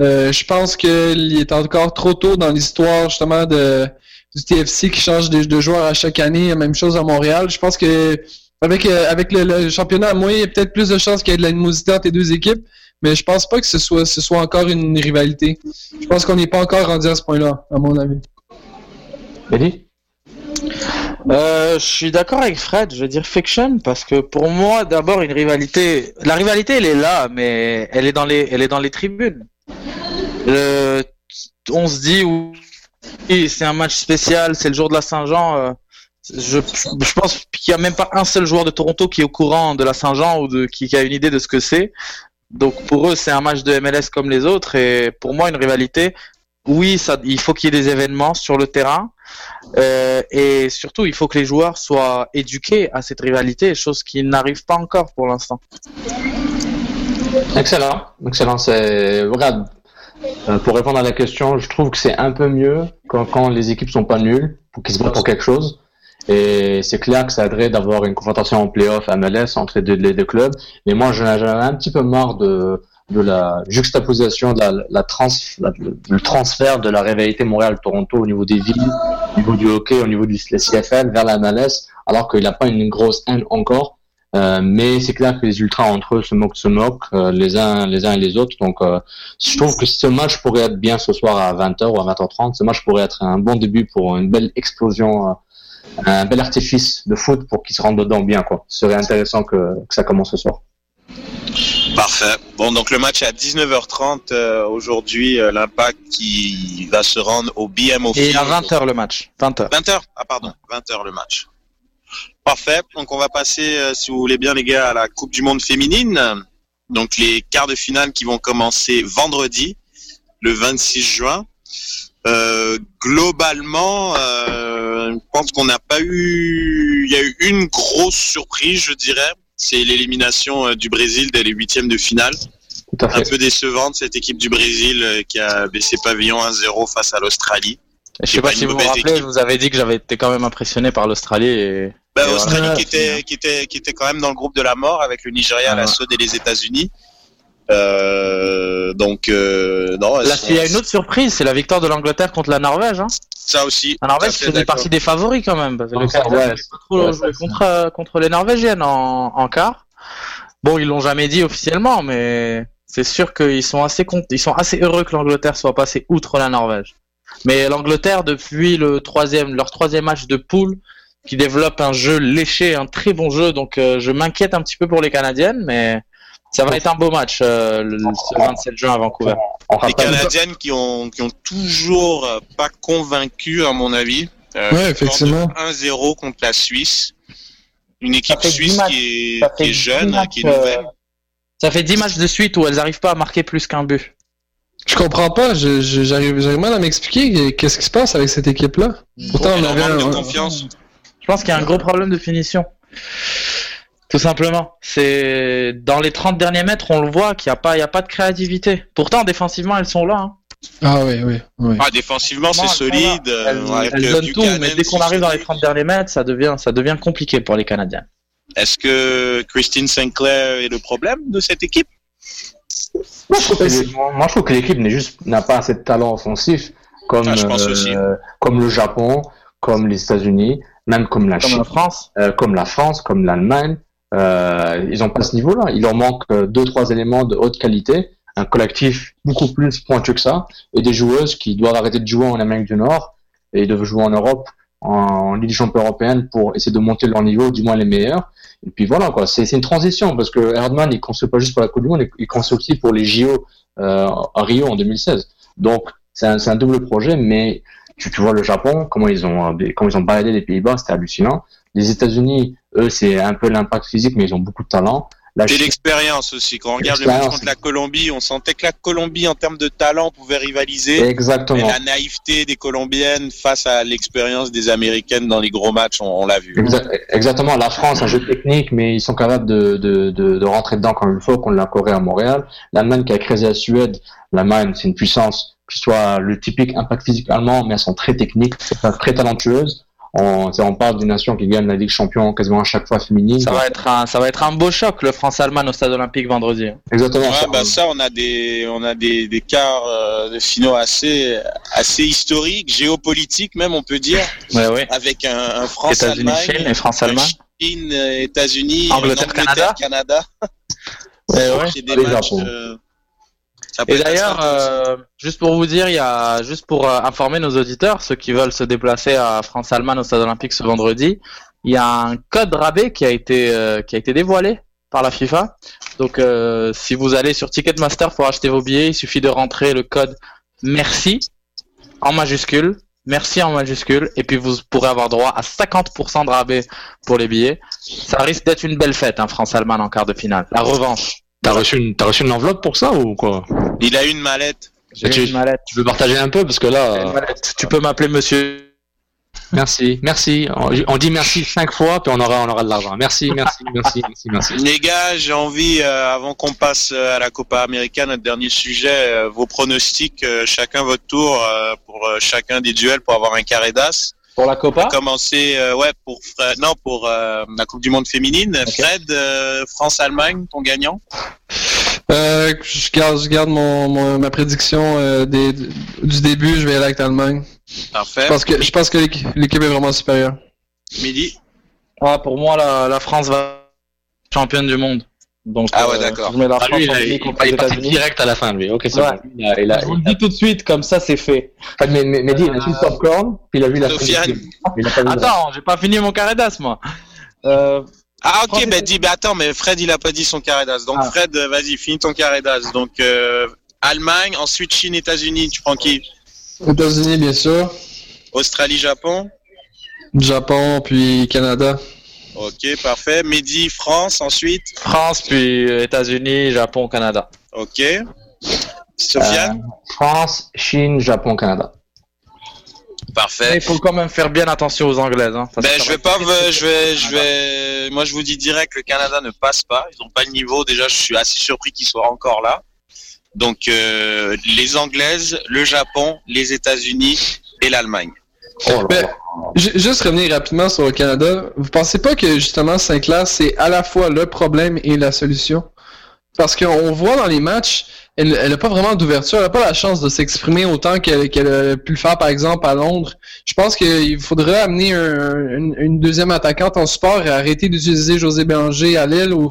Euh, je pense qu'il est encore trop tôt dans l'histoire justement de du TFC qui change de, joueurs à chaque année. La Même chose à Montréal. Je pense que avec euh, avec le, le championnat, moi, il y a peut-être plus de chances qu'il y ait de l'animosité entre les deux équipes, mais je pense pas que ce soit ce soit encore une rivalité. Je pense qu'on n'est pas encore rendu à ce point-là, à mon avis. Euh, je suis d'accord avec Fred, je veux dire fiction parce que pour moi d'abord une rivalité, la rivalité elle est là mais elle est dans les, tribunes. On se dit oui c'est un match spécial, c'est le jour de la Saint-Jean. euh, je, pense qu'il y a même pas un seul joueur de Toronto qui est au courant de la Saint-Jean ou qui a une idée de ce que c'est. Donc pour eux c'est un match de MLS comme les autres et pour moi une rivalité. Oui, il faut qu'il y ait des événements sur le terrain. Euh, et surtout, il faut que les joueurs soient éduqués à cette rivalité, chose qui n'arrive pas encore pour l'instant. Excellent, excellent. C'est euh, pour répondre à la question, je trouve que c'est un peu mieux quand, les équipes sont pas nulles, qu'ils se battent pour quelque chose. Et c'est clair que ça aiderait d'avoir une confrontation en playoff à MLS entre les deux, les deux clubs. Mais moi, j'en avais un petit peu marre de, de la juxtaposition, de la, trans, la- le, transfert de la rivalité Montréal-Toronto au niveau des villes, au niveau du hockey, au niveau du CFL vers la MLS, alors qu'il n'a pas une grosse haine encore. Euh, mais c'est clair que les ultras entre eux se moquent, se moquent euh, les uns, les uns et les autres. Donc, euh, je trouve que ce match pourrait être bien ce soir à 20h ou à 20h30. Ce match pourrait être un bon début pour une belle explosion, un bel artifice de foot pour qu'ils se rendent dedans bien. Quoi. Ce serait intéressant que ça commence ce soir. Parfait. Bon, donc le match est à 19h30 euh, aujourd'hui. euh, L'impact qui va se rendre au BMO Et à 20h le match. 20h. 20h Ah pardon, 20h le match. Parfait. Donc on va passer, euh, si vous voulez bien les gars, à la Coupe du Monde féminine. Donc les quarts de finale qui vont commencer vendredi, le 26 juin. Euh, globalement, euh, je pense qu'on n'a pas eu, il y a eu une grosse surprise, je dirais. C'est l'élimination euh, du Brésil dès les huitièmes de finale. Tout à Un peu décevante cette équipe du Brésil euh, qui a baissé pavillon 1-0 face à l'Australie. Je sais pas si vous vous rappelez, équipe. je vous avais dit que j'avais été quand même impressionné par l'Australie et Bah, Et Australie voilà. qui était qui était qui était quand même dans le groupe de la mort avec le Nigeria, la Ah. Suède et les États-Unis. Euh, donc euh, non, là il y a une autre surprise, c'est la victoire de l'Angleterre contre la Norvège. Hein. ça aussi. La Norvège faisait partie des favoris quand même. Parce que le ça, Canada ouais, n'avait pas trop ouais, joué ça, contre, euh, contre les Norvégiennes en, en quart. Bon, ils l'ont jamais dit officiellement, mais c'est sûr qu'ils sont assez ils sont assez heureux que l'Angleterre soit passée outre la Norvège. Mais l'Angleterre, depuis le troisième, leur troisième match de poule, qui développe un jeu léché, un très bon jeu, donc euh, je m'inquiète un petit peu pour les Canadiennes, mais ça va être un beau match euh, le, ce 27 juin à Vancouver. Les Canadiennes qui ont qui ont toujours euh, pas convaincu à mon avis. Euh, Ouais, effectivement. victoire de 1-0 contre la Suisse. Une équipe suisse qui est, qui jeune, matchs, qui est nouvelle. euh, Ça fait 10 matchs de suite où elles n'arrivent pas à marquer plus qu'un but. Je comprends pas, j'arrive mal à m'expliquer qu'est-ce qui se passe avec cette équipe-là. Pourtant, on avait un- confiance. Je pense qu'il y a un gros problème de finition. Tout simplement. C'est dans les 30 derniers mètres, on le voit qu'il n'y a pas, il y a pas de créativité. Pourtant, défensivement, elles sont là. hein. Ah oui, oui, oui. Ah, défensivement, c'est solide. Elles, euh, elles donnent tout, mais dès qu'on arrive dans les Suzuki. 30 derniers mètres, ça devient, ça devient compliqué pour les Canadiens. Est-ce que Christine Sinclair est le problème de cette équipe? Moi, je trouve que l'équipe n'est juste n'a pas assez de talent offensif comme Ah, je pense euh, aussi. comme le Japon, comme les États-Unis, même comme la Comme Chine. en France. euh, comme la France, comme l'Allemagne, euh, ils ont pas ce niveau-là. Il leur manque euh, deux, trois éléments de haute qualité, un collectif beaucoup plus pointu que ça, et des joueuses qui doivent arrêter de jouer en Amérique du Nord et de jouer en Europe, en, Ligue des Champions européenne pour essayer de monter leur niveau, du moins les meilleurs. Et puis voilà, quoi. C'est une transition parce que Herdman, il construit pas juste pour la Coupe du Monde, il construit aussi pour les JO euh, à Rio en 2016. Donc c'est un, double projet, mais tu, tu vois le Japon, comment ils ont, euh, comment ils ont baladé les Pays-Bas, c'était hallucinant. Les États-Unis, eux, c'est un peu l'impact physique, mais ils ont beaucoup de talent. La C'est Chine- l'expérience aussi. Quand on regarde le match contre la Colombie, on sentait que la Colombie, en termes de talent, pouvait rivaliser. Mais Exactement. la naïveté des Colombiennes face à l'expérience des Américaines dans les gros matchs, on, on l'a vu. Exa- Exactement. La France, un jeu technique, mais ils sont capables de, de, de, de rentrer dedans comme il faut, qu'on l'a Corée à Montréal. L'Allemagne qui a créé la Suède, l'Allemagne, c'est une puissance qui soit le typique impact physique allemand, mais elles sont très techniques, très talentueuses. On, parle d'une nation qui gagne la Ligue champion quasiment à chaque fois féminine. Ça va être un, ça va être un beau choc, le France-Allemagne au stade olympique vendredi. Exactement. Ouais, ça. bah ça, on a des, on a des, des quarts euh, de finaux assez, assez historiques, géopolitiques même, on peut dire, Ouais, ouais. avec un, France-Allemagne, Chine et France-Allemagne. Chine, États-Unis, Angleterre, Angleterre, Canada. Ouais, ouais. C'est des Les matchs. Japon. euh, Ça peut Et d'ailleurs, euh, juste pour vous dire, il y a juste pour euh, informer nos auditeurs, ceux qui veulent se déplacer à France-Allemagne au Stade Olympique ce vendredi, il y a un code rabais qui a été euh, qui a été dévoilé par la FIFA. Donc, euh, si vous allez sur Ticketmaster pour acheter vos billets, il suffit de rentrer le code merci en majuscule, merci en majuscule, et puis vous pourrez avoir droit à 50% de rabais pour les billets. Ça risque d'être une belle fête, hein, France-Allemagne en quart de finale. La revanche. T'as reçu une, t'as reçu une enveloppe pour ça ou quoi? Il a une mallette. J'ai tu- une mallette. Tu veux partager un peu? Parce que là. J'ai une mallette. Tu peux m'appeler monsieur. Merci, merci. On, on dit merci cinq fois, puis on aura, on aura de l'argent. Merci, merci, merci, merci, merci. Les gars, j'ai envie, euh, avant qu'on passe euh, à la Copa América, notre dernier sujet, euh, vos pronostics, euh, chacun votre tour euh, pour euh, chacun des duels pour avoir un carré d'as. Pour la Copa? Commencer, euh, ouais, pour Fred, non pour euh, la Coupe du Monde féminine. Fred, euh, France-Allemagne, ton gagnant? Euh, je garde, je garde mon, mon- ma prédiction euh, des, du début, je vais aller avec l'Allemagne. Parfait. Je pense que, je pense que l'équ- l'équipe est vraiment supérieure. Midi. Ah, Pour moi, la, la France va être championne du monde. Donc, Ah ouais, euh, d'accord. Je mets la Ah, France lui, il, en il, contre il États-Unis. direct à la fin, lui. Ok, c'est Ouais. bon. Il a, il a, Je vous le dis tout de suite, comme ça, c'est fait. il a- mais, mais, mais dis, il a vu le popcorn, puis il a vu la Sofiane. Il Attends, j'ai pas fini mon carré d'as, moi. Euh, Ah ok, France- bah dis, bah attends, mais Fred il a pas dit son carré d'as. Donc Ah. Fred, euh, vas-y, finis ton carré d'as. Donc euh, Allemagne, ensuite Chine, États-Unis. Tu prends qui? États-Unis, bien sûr. Australie, Japon. Japon, puis Canada. Ok, parfait. Midi, France, ensuite? France, puis euh, États-Unis, Japon, Canada. Ok. Sofiane? France, Chine, Japon, Canada. Parfait. il faut quand même faire bien attention aux Anglaises. Hein, Ben, je vais va pas, me- je vais, je Canada. vais, moi je vous dis direct, le Canada ne passe pas. Ils ont pas le niveau. Déjà, je suis assez surpris qu'ils soient encore là. Donc, euh, les Anglaises, le Japon, les États-Unis et l'Allemagne. Oh Ben, Juste revenir rapidement sur le Canada. Vous pensez pas que justement Sinclair, c'est à la fois le problème et la solution? Parce qu'on voit dans les matchs, elle n'a pas vraiment d'ouverture, elle n'a pas la chance de s'exprimer autant qu'elle qu'elle a pu le faire par exemple à Londres. Je pense qu'il faudrait amener un- une, une deuxième attaquante en support et arrêter d'utiliser José Bélanger à Lille ou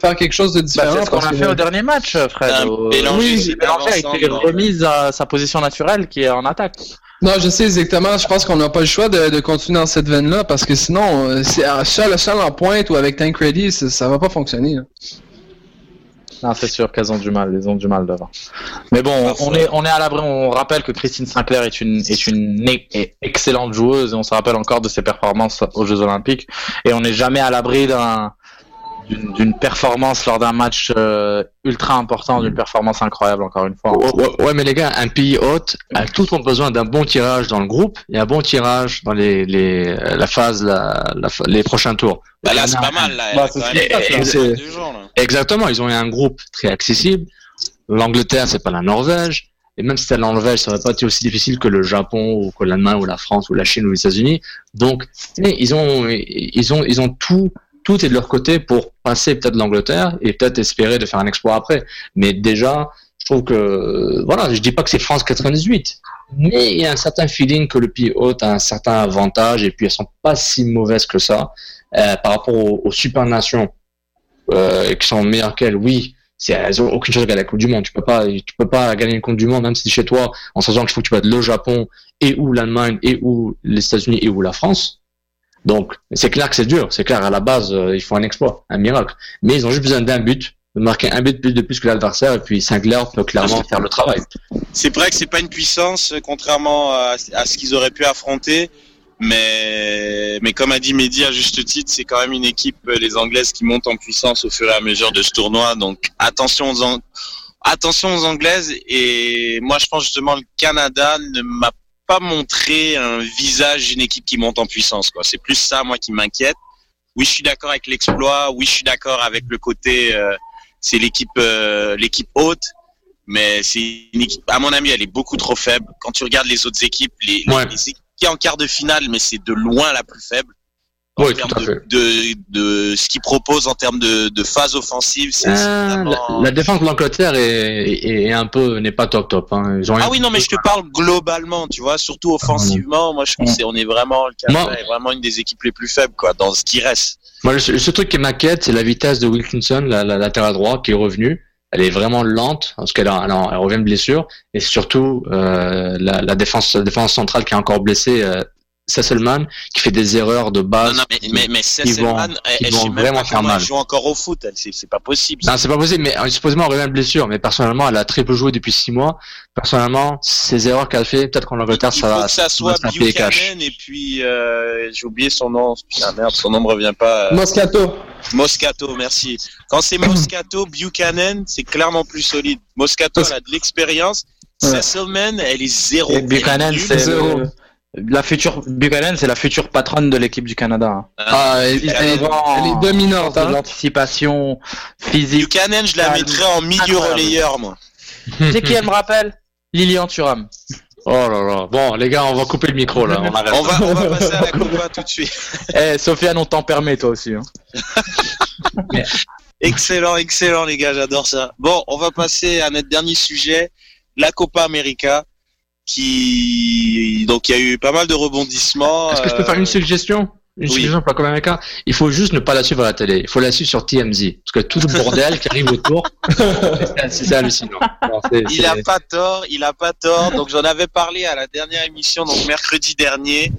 faire quelque chose de Bah, différent. c'est ce qu'on a que- fait au dernier match, Fred. Au- Bélanger, oui, Bélanger a été ensemble. remise à sa position naturelle qui est en attaque. Non, je sais exactement. Je pense qu'on n'a pas le choix de, de continuer dans cette veine-là parce que sinon, euh, c'est à- seul, seul en pointe ou avec Tancredi, ça, ça va pas fonctionner. là. Non, c'est sûr qu'elles ont du mal, elles ont du mal devant. Mais bon, Parfois. on est, on est à l'abri, on rappelle que Christine Sinclair est une, est une est excellente joueuse et on se rappelle encore de ses performances aux Jeux Olympiques et on n'est jamais à l'abri d'un, d'une, performance lors d'un match euh, ultra important, d'une performance incroyable encore une fois. Ouais, ouais, ouais, mais les gars, un pays hôte a tout ont besoin d'un bon tirage dans le groupe et un bon tirage dans les, les, la phase, la, la, les prochains tours. Bah là, c'est pas mal, là. Bah, c'est là. Exactement, ils ont eu un groupe très accessible. L'Angleterre, c'est pas la Norvège. Et même si c'était la Norvège, ça aurait pas été aussi difficile que le Japon ou que l'Allemagne ou la France ou la Chine ou les États-Unis. Donc, ils ont, ils ont, ils ont tout, tout est de leur côté pour passer peut-être l'Angleterre et peut-être espérer de faire un exploit après. Mais déjà, je trouve que, voilà, je dis pas que c'est France 98. Mais il y a un certain feeling que le pays hôte a un certain avantage et puis elles sont pas si mauvaises que ça euh, par rapport aux, super nations euh, qui sont meilleures qu'elles. Oui, elles ont aucune chance de gagner la Coupe du Monde. Tu peux pas, tu peux pas gagner une Coupe du Monde même si c'est chez toi en sachant qu'il faut que tu battes le Japon et ou l'Allemagne et ou les États-Unis et ou la France. Donc c'est clair que c'est dur. C'est clair à la base euh, il faut un exploit, un miracle. Mais ils ont juste besoin d'un but, de marquer un but plus de plus que l'adversaire et puis Sinclair peut clairement faire le travail. C'est vrai que c'est pas une puissance, euh, contrairement à, à ce qu'ils auraient pu affronter. Mais, mais comme a dit Mehdi à juste titre, c'est quand même une équipe, euh, les Anglaises, qui monte en puissance au fur et à mesure de ce tournoi. Donc attention aux, Ang- attention aux Anglaises. Et moi, je pense justement le Canada ne m'a pas montré un visage d'une équipe qui monte en puissance. quoi. C'est plus ça, moi, qui m'inquiète. Oui, je suis d'accord avec l'exploit. Oui, je suis d'accord avec le côté, euh, c'est l'équipe, euh, l'équipe haute. Mais c'est une équipe, à mon avis, elle est beaucoup trop faible. Quand tu regardes les autres équipes, les, les- Ouais. les équipes qui sont en quart de finale, mais c'est de loin la plus faible. En Oui, termes tout à de, fait. de, de ce qu'ils proposent en termes de, de phase offensive, c'est c'est Euh, vraiment- la, la défense de l'Angleterre est, est, est un peu n'est pas top top. Hein. Ils ont Ah oui, non, mais je te parle globalement, tu vois, surtout offensivement. Moi, je trouve que c'est, on est vraiment, le Canada Moi- est vraiment une des équipes les plus faibles, quoi, dans ce qui reste. Moi, le, seul truc qui m'inquiète, c'est la vitesse de Wilkinson, la, la latéral droit, qui est revenu. elle est vraiment lente parce qu'elle elle, elle revient de blessure et surtout euh, la, la, défense la défense centrale qui est encore blessée euh, Sesselman qui fait des erreurs de base. Non, non mais, mais, mais Sesselman, elle, elle, vont vraiment faire mal. Elle joue encore au foot, c'est pas possible. Non, c'est pas possible, mais supposément elle revient de blessure, mais personnellement, elle a très peu joué depuis six mois. Personnellement, ces erreurs qu'elle fait, peut-être qu'en Angleterre, ça va. que ça soit Buchanan et puis euh, j'ai oublié son nom. Ah merde, son nom me revient pas. Moscato. Moscato, merci. Quand c'est Moscato, Buchanan, c'est clairement plus solide. Moscato, elle a de l'expérience. Ouais. Sesselman, elle est zéro. Et Buchanan, c'est zéro. La future Buchanan, c'est la future patronne de l'équipe du Canada. Ah, elle, elle, elle, elle est dominante. Hein. L'anticipation physique. Buchanan, je la mettrais en milieu relayeur, moi. C'est qui elle me rappelle? Lilian Thuram. Oh là là. Bon, les gars, on va couper le micro là. On, on, va, on va passer à la Copa tout de suite. Eh, Sofiane, on t'en permet toi aussi. Hein. excellent, excellent les gars, j'adore ça. Bon, on va passer à notre dernier sujet, la Copa América qui donc il y a eu pas mal de rebondissements. Est-ce que je peux faire une suggestion? Une oui. suggestion pour la Copa América Il faut juste ne pas la suivre à la télé. Il faut la suivre sur TMZ parce que tout le bordel qui arrive autour, c'est hallucinant. Non, c est, il a pas tort, il a pas tort. Donc j'en avais parlé à la dernière émission, donc mercredi dernier.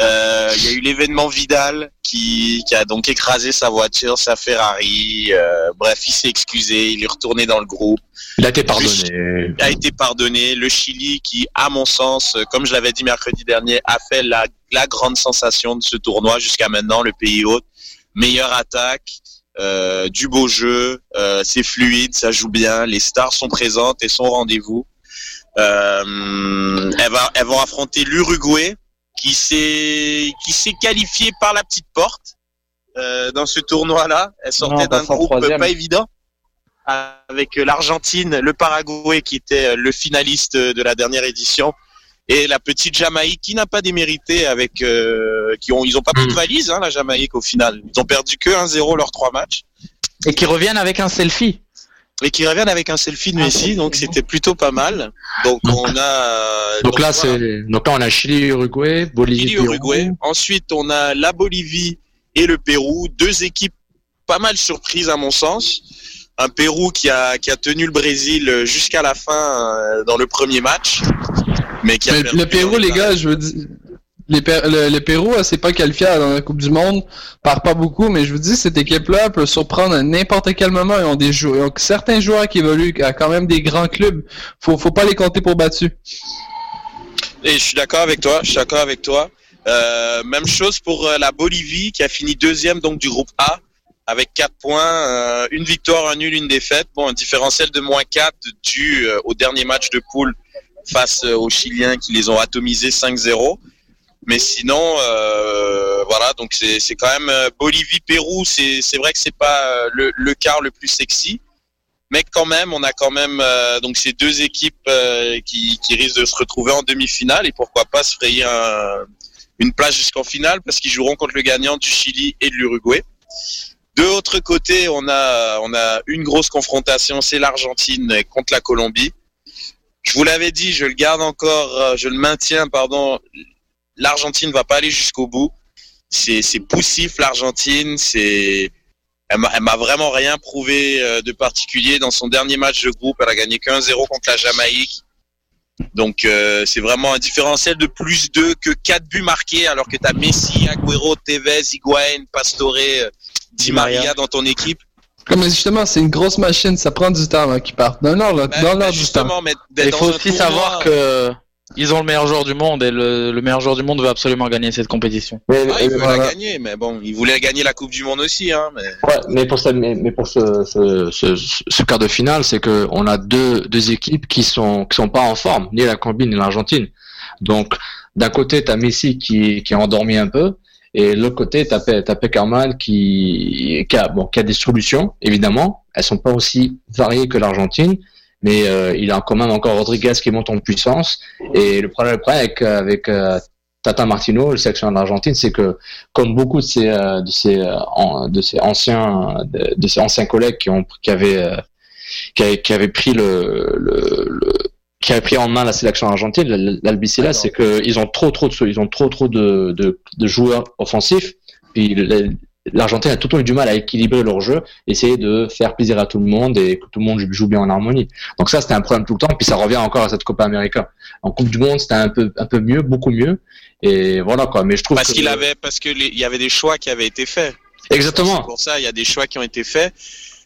Euh, il y a eu l'événement Vidal qui, qui, a donc écrasé sa voiture, sa Ferrari. Euh, bref, il s'est excusé, il est retourné dans le groupe. Il a été pardonné. Il a été pardonné. Le Chili, qui, à mon sens, comme je l'avais dit mercredi dernier, a fait la, la grande sensation de ce tournoi jusqu'à maintenant, le pays hôte. Meilleure attaque, euh, du beau jeu, euh, c'est fluide, ça joue bien, les stars sont présentes et sont au rendez-vous. Euh, elles, va, elles vont affronter l'Uruguay, qui s'est qui s'est qualifié par la petite porte euh, dans ce tournoi-là. Elle sortait d'un groupe troisième. pas évident avec l'Argentine, le Paraguay qui était le finaliste de la dernière édition et la petite Jamaïque qui n'a pas démérité avec euh, qui ont ils ont pas pris de valise hein, la Jamaïque au final. Ils ont perdu que 1-0 leurs trois matchs et qui reviennent avec un selfie et qui reviennent avec un selfie de Messi, donc c'était plutôt pas mal. Donc on a donc, donc là voilà. c'est donc là on a Chili, Uruguay, Bolivie, Chili, Uruguay. Ensuite on a la Bolivie et le Pérou, deux équipes pas mal surprises à mon sens. Un Pérou qui a qui a tenu le Brésil jusqu'à la fin euh, dans le premier match, mais qui a mais le Pérou les gars, je veux dire le, Pérou s'est pas qualifié dans la Coupe du Monde par pas beaucoup, mais je vous dis, cette équipe-là peut surprendre à n'importe quel moment. Ils ont des joueurs, certains joueurs qui évoluent à quand même des grands clubs. Faut, faut pas les compter pour battus. Je suis d'accord avec toi. Euh, même chose pour euh, la Bolivie qui a fini deuxième donc du groupe A avec 4 points, euh, une victoire, un nul, une défaite. Bon, un différentiel de moins 4 dû euh, au dernier match de poule face euh, aux Chiliens qui les ont atomisés 5-0. Mais sinon, euh, voilà, donc c'est quand même euh, Bolivie-Pérou, c'est vrai que c'est pas euh, le, le quart le plus sexy, mais quand même, on a quand même euh, donc ces deux équipes euh, qui, qui risquent de se retrouver en demi-finale et pourquoi pas se frayer un, une place jusqu'en finale parce qu'ils joueront contre le gagnant du Chili et de l'Uruguay. De l'autre côté, on a on a une grosse confrontation, c'est l'Argentine contre la Colombie. Je vous l'avais dit, je le garde encore, je le maintiens, pardon l'Argentine va pas aller jusqu'au bout. C'est poussif l'Argentine, c'est elle m'a vraiment rien prouvé euh, de particulier dans son dernier match de groupe. Elle a gagné qu'un 0 contre la Jamaïque. Donc euh, c'est vraiment un différentiel de plus 2 que 4 buts marqués alors que tu as Messi, Agüero, Tevez, Higuain, Pastore, euh, Di Maria dans ton équipe. Mais justement, c'est une grosse machine, ça prend du temps là, qui part. Dans l'ordre, Ben, dans ben, l'ordre du temps. justement, mais Il faut aussi tournoi- savoir que ils ont le meilleur joueur du monde et le, le meilleur joueur du monde veut absolument gagner cette compétition. Mais, Ah, il veut voilà. la gagner, mais bon, il voulait gagner la Coupe du Monde aussi, hein. Mais... Ouais, mais pour ça, mais, mais pour ce, ce, ce, ce quart de finale, c'est que on a deux, deux équipes qui sont qui sont pas en forme, ni la Colombie ni l'Argentine. Donc d'un côté, t'as Messi qui qui est endormi un peu, et de l'autre côté, t'as Pe- t'as Peckerman qui qui a bon qui a des solutions évidemment. Elles sont pas aussi variées que l'Argentine, mais euh, il a quand même encore Rodriguez qui monte en puissance. Et le problème, problème avec avec euh, Tata Martino, le sélectionneur de l'Argentine, c'est que comme beaucoup de ses euh, de ses euh, en- de ses anciens de, de ses anciens collègues qui ont qui avaient euh, qui avaient, qui avaient pris le, le, le qui avaient pris en main la sélection argentine, l- l'Albicilla, c'est que ils ont trop trop de ils ont trop trop de de, de joueurs offensifs. Puis l'Argentine a tout le temps eu du mal à équilibrer leur jeu, essayer de faire plaisir à tout le monde et que tout le monde joue bien en harmonie. Donc ça, c'était un problème tout le temps. Puis ça revient encore à cette Copa América. En Coupe du Monde, c'était un peu, un peu mieux, beaucoup mieux. Et voilà quoi. Mais je trouve parce qu'il avait, parce que il y avait des choix qui avaient été faits. Exactement. Pour ça, il y a des choix qui ont été faits.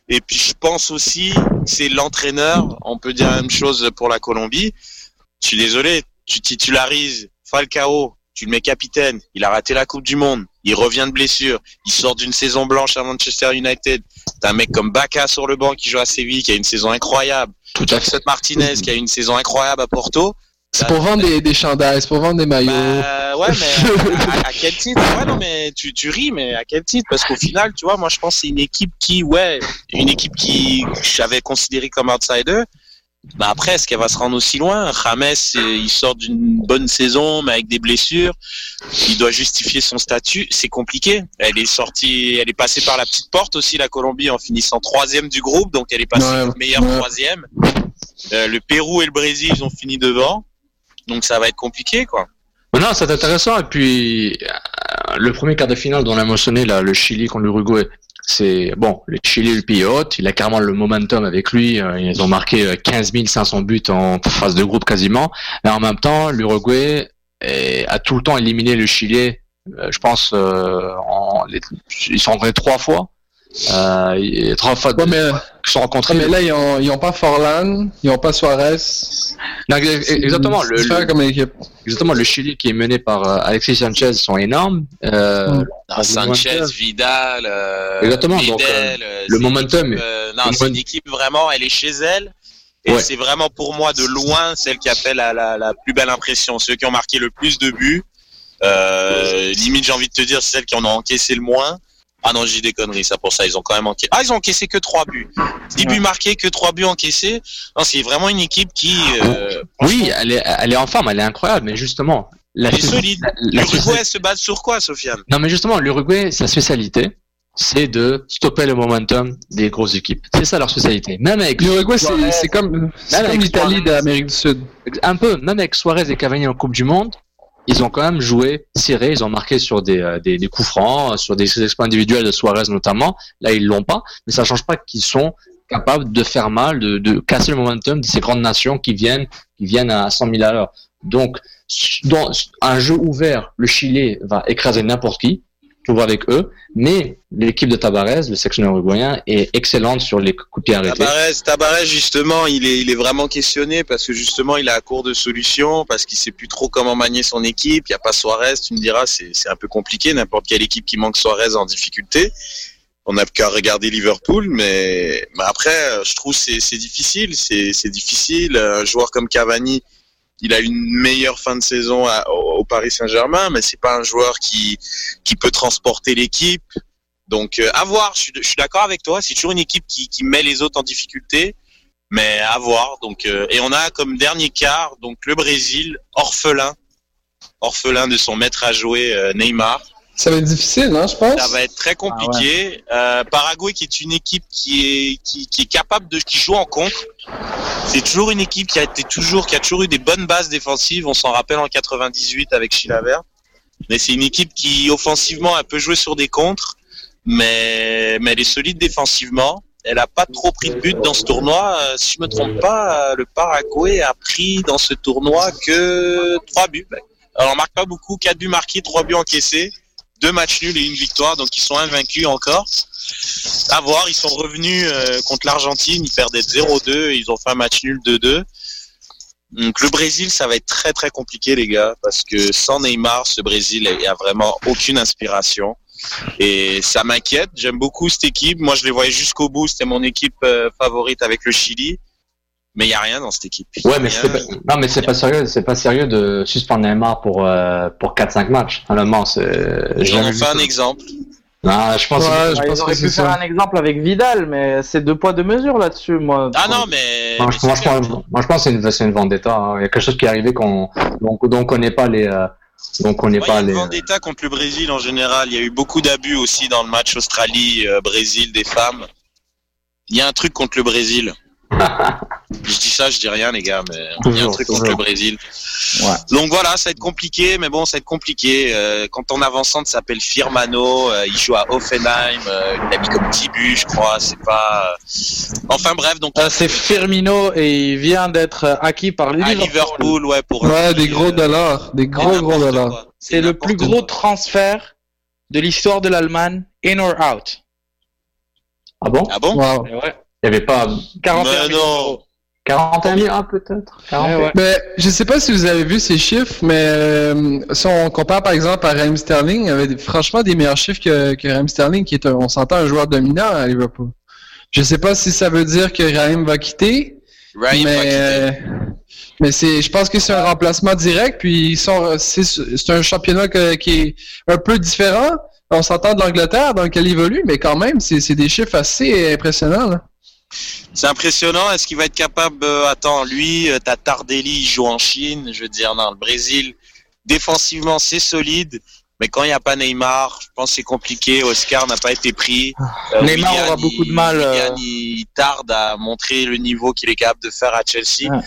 Et puis je pense aussi, c'est l'entraîneur. On peut dire la même chose pour la Colombie. Je suis désolé, tu titularises Falcao, tu le mets capitaine, il a raté la Coupe du Monde, il revient de blessure, il sort d'une saison blanche à Manchester United. T'as un mec comme Baca sur le banc qui joue à Séville, qui a une saison incroyable. Tout à fait. Martinez qui a une saison incroyable à Porto. C'est pour vendre des, des chandails, c'est pour vendre des maillots. Bah, ouais, mais à, à, quel titre? Ouais, non, mais tu, tu ris, mais à quel titre? Parce qu'au final, tu vois, moi, je pense que c'est une équipe qui, ouais, une équipe qui j'avais considéré comme outsider. Bah après, est-ce qu'elle va se rendre aussi loin? James, il sort d'une bonne saison, mais avec des blessures. Il doit justifier son statut. C'est compliqué. Elle est sortie, elle est passée par la petite porte aussi, la Colombie, en finissant troisième du groupe. Donc elle est passée ouais, meilleure ouais. troisième. Euh, le Pérou et le Brésil, ils ont fini devant. Donc ça va être compliqué, quoi. Non, c'est intéressant. Et puis, euh, le premier quart de finale dont on a mentionné, là, le Chili contre l'Uruguay, c'est bon, le Chili le pays hôte, il a carrément le momentum avec lui. Euh, ils ont marqué 15 500 buts en phase de groupe quasiment. Mais en même temps, l'Uruguay a tout le temps éliminé le Chili. Euh, je pense, euh, en, ils sont rencontrés trois fois. Euh, il y a trois fois ouais, mais, qui sont rencontrés. mais là, ils ont, ils ont pas Forlan, ils ont pas Suarez. Exactement. Le, le, comme équipe. Exactement. Le Chili qui est mené par euh, Alexis Sanchez sont énormes. Euh, Sanchez, Vidal, euh, exactement. Vidal, donc, euh, le momentum. Équipe, non, c'est une équipe vraiment. Elle est chez elle. Et ouais. c'est vraiment pour moi de loin celle qui a fait la, la, la, plus belle impression. Ceux qui ont marqué le plus de buts. limite, j'ai envie de te dire, c'est celles qui en ont encaissé le moins. Ah non, j'ai des conneries, ça pour ça, ils ont quand même encaissé. Ah, ils ont encaissé que 3 buts. 10 buts marqués, que 3 buts encaissés. Non, c'est vraiment une équipe qui. Euh, oui, elle est, elle est en forme, elle est incroyable, mais justement. La elle est solide. L'Uruguay se base sur quoi, Sofiane? Non, mais justement, l'Uruguay, sa spécialité, c'est de stopper le momentum des grosses équipes. C'est ça leur spécialité. Même avec l'Uruguay, c'est comme, comme l'Italie d'Amérique du Sud. Un peu, même avec Suarez et Cavani en Coupe du Monde, ils ont quand même joué serré, ils ont marqué sur des, euh, coups francs, sur des exploits individuels de Suarez notamment. Là, ils l'ont pas, mais ça change pas qu'ils sont capables de faire mal, de, de casser le momentum de ces grandes nations qui viennent, qui viennent à 100 000 à l'heure. Donc, dans un jeu ouvert, le Chili va écraser n'importe qui, avec eux, mais l'équipe de Tabarez, le sectionneur uruguayen, est excellente sur les coups de pied arrêtés. Tabarez, Tabarez, justement, il est, il est vraiment questionné parce que justement, il est à court de solutions, parce qu'il sait plus trop comment manier son équipe. Il n'y a pas Suarez, tu me diras, c'est un peu compliqué, n'importe quelle équipe qui manque Suarez en difficulté. On n'a qu'à regarder Liverpool, mais, mais après, je trouve c'est difficile, c'est difficile. Un joueur comme Cavani, il a une meilleure fin de saison au, Paris Saint-Germain, mais c'est pas un joueur qui peut transporter l'équipe. Donc euh, à voir. Je suis, d'accord avec toi. C'est toujours une équipe qui, met les autres en difficulté, mais à voir. Euh, et on a comme dernier quart donc le Brésil orphelin, orphelin de son maître à jouer euh, Neymar. Ça va être difficile, non, je pense. Ça va être très compliqué. Ah ouais. euh, Paraguay, qui est une équipe qui est qui, qui est capable de qui joue en contre. C'est toujours une équipe qui a été toujours qui a toujours eu des bonnes bases défensives. On s'en rappelle en 98 avec Chilavert. Mais c'est une équipe qui offensivement elle peut jouer sur des contres, mais mais elle est solide défensivement. Elle a pas trop pris de but dans ce tournoi. Euh, si je me trompe pas, le Paraguay a pris dans ce tournoi que trois buts. Alors on marque pas beaucoup, quatre buts marqués, trois buts encaissés deux matchs nuls et une victoire, donc ils sont invaincus encore. À voir, ils sont revenus euh, contre l'Argentine, ils perdaient 0-2, ils ont fait un match nul 2-2. Donc le Brésil, ça va être très très compliqué les gars, parce que sans Neymar, ce Brésil a vraiment aucune inspiration. Et ça m'inquiète, j'aime beaucoup cette équipe, moi je les voyais jusqu'au bout, c'était mon équipe euh, favorite avec le Chili. Mais il y a rien dans cette équipe. Ouais, mais c'est pas, non, mais c'est pas sérieux, c'est pas sérieux de suspendre Neymar pour euh, pour 4-5 matchs. Honnêtement, c'est. J'en ai fait un exemple. Non, je pense. Ouais, je pense aurait pu faire un exemple avec Vidal, mais c'est deux poids deux mesures là-dessus, moi. Ah non, mais. Moi, je, moi, je, pense, moi, je pense que c'est une, une vendetta. Hein. Il y a quelque chose qui est arrivé qu'on donc dont on connaît pas les. Euh, donc on n'est ouais, pas il y a les. une vendetta contre le Brésil en général. Il y a eu beaucoup d'abus aussi dans le match Australie-Brésil des femmes. Il y a un truc contre le Brésil je dis ça, je dis rien, les gars, mais il y a un Toujours, truc contre toujours. le Brésil. Ouais. Donc voilà, ça va être compliqué, mais bon, ça va être compliqué. Euh, quand ton avançante s'appelle Firmano, euh, il joue à Offenheim, euh, il a mis comme petit but, je crois. C'est pas. Enfin bref, donc Euh, c'est Firmino et il vient d'être euh, acquis par à Liverpool. Ouais, pour. un Ouais, des gros euh, dollars. Des c'est gros, gros dollars. C'est le plus gros quoi. transfert de l'histoire de l'Allemagne, in or out. Ah bon? Ah bon Wow. Et ouais. Il n'y avait pas 41 Mais millions non. d'euros. 41 000 ah, peut-être 41. Ouais, ouais. Mais je sais pas si vous avez vu ces chiffres, mais euh, si on compare par exemple à Raheem Sterling, il y avait des- franchement des meilleurs chiffres que, que Raheem Sterling, qui est, un, on s'entend, un joueur dominant à Liverpool. Je sais pas si ça veut dire que Raheem va quitter, Raheem va mais quitter. euh, mais c'est, je pense que c'est un remplacement direct, puis ils sont, c'est, c'est un championnat que- qui est un peu différent. On s'entend de l'Angleterre dans lequel il évolue, mais quand même, c'est, c'est des chiffres assez impressionnants. Là. C'est impressionnant. Est-ce qu'il va être capable euh, Attends, lui, euh, t'as Tardelli, il joue en Chine. Je veux dire, non, le Brésil, défensivement, c'est solide. Mais quand il n'y a pas Neymar, je pense que c'est compliqué. Oscar n'a pas été pris. Euh, Neymar aura beaucoup de mal, euh. il tarde à montrer le niveau qu'il est capable de faire à Chelsea. Ouais.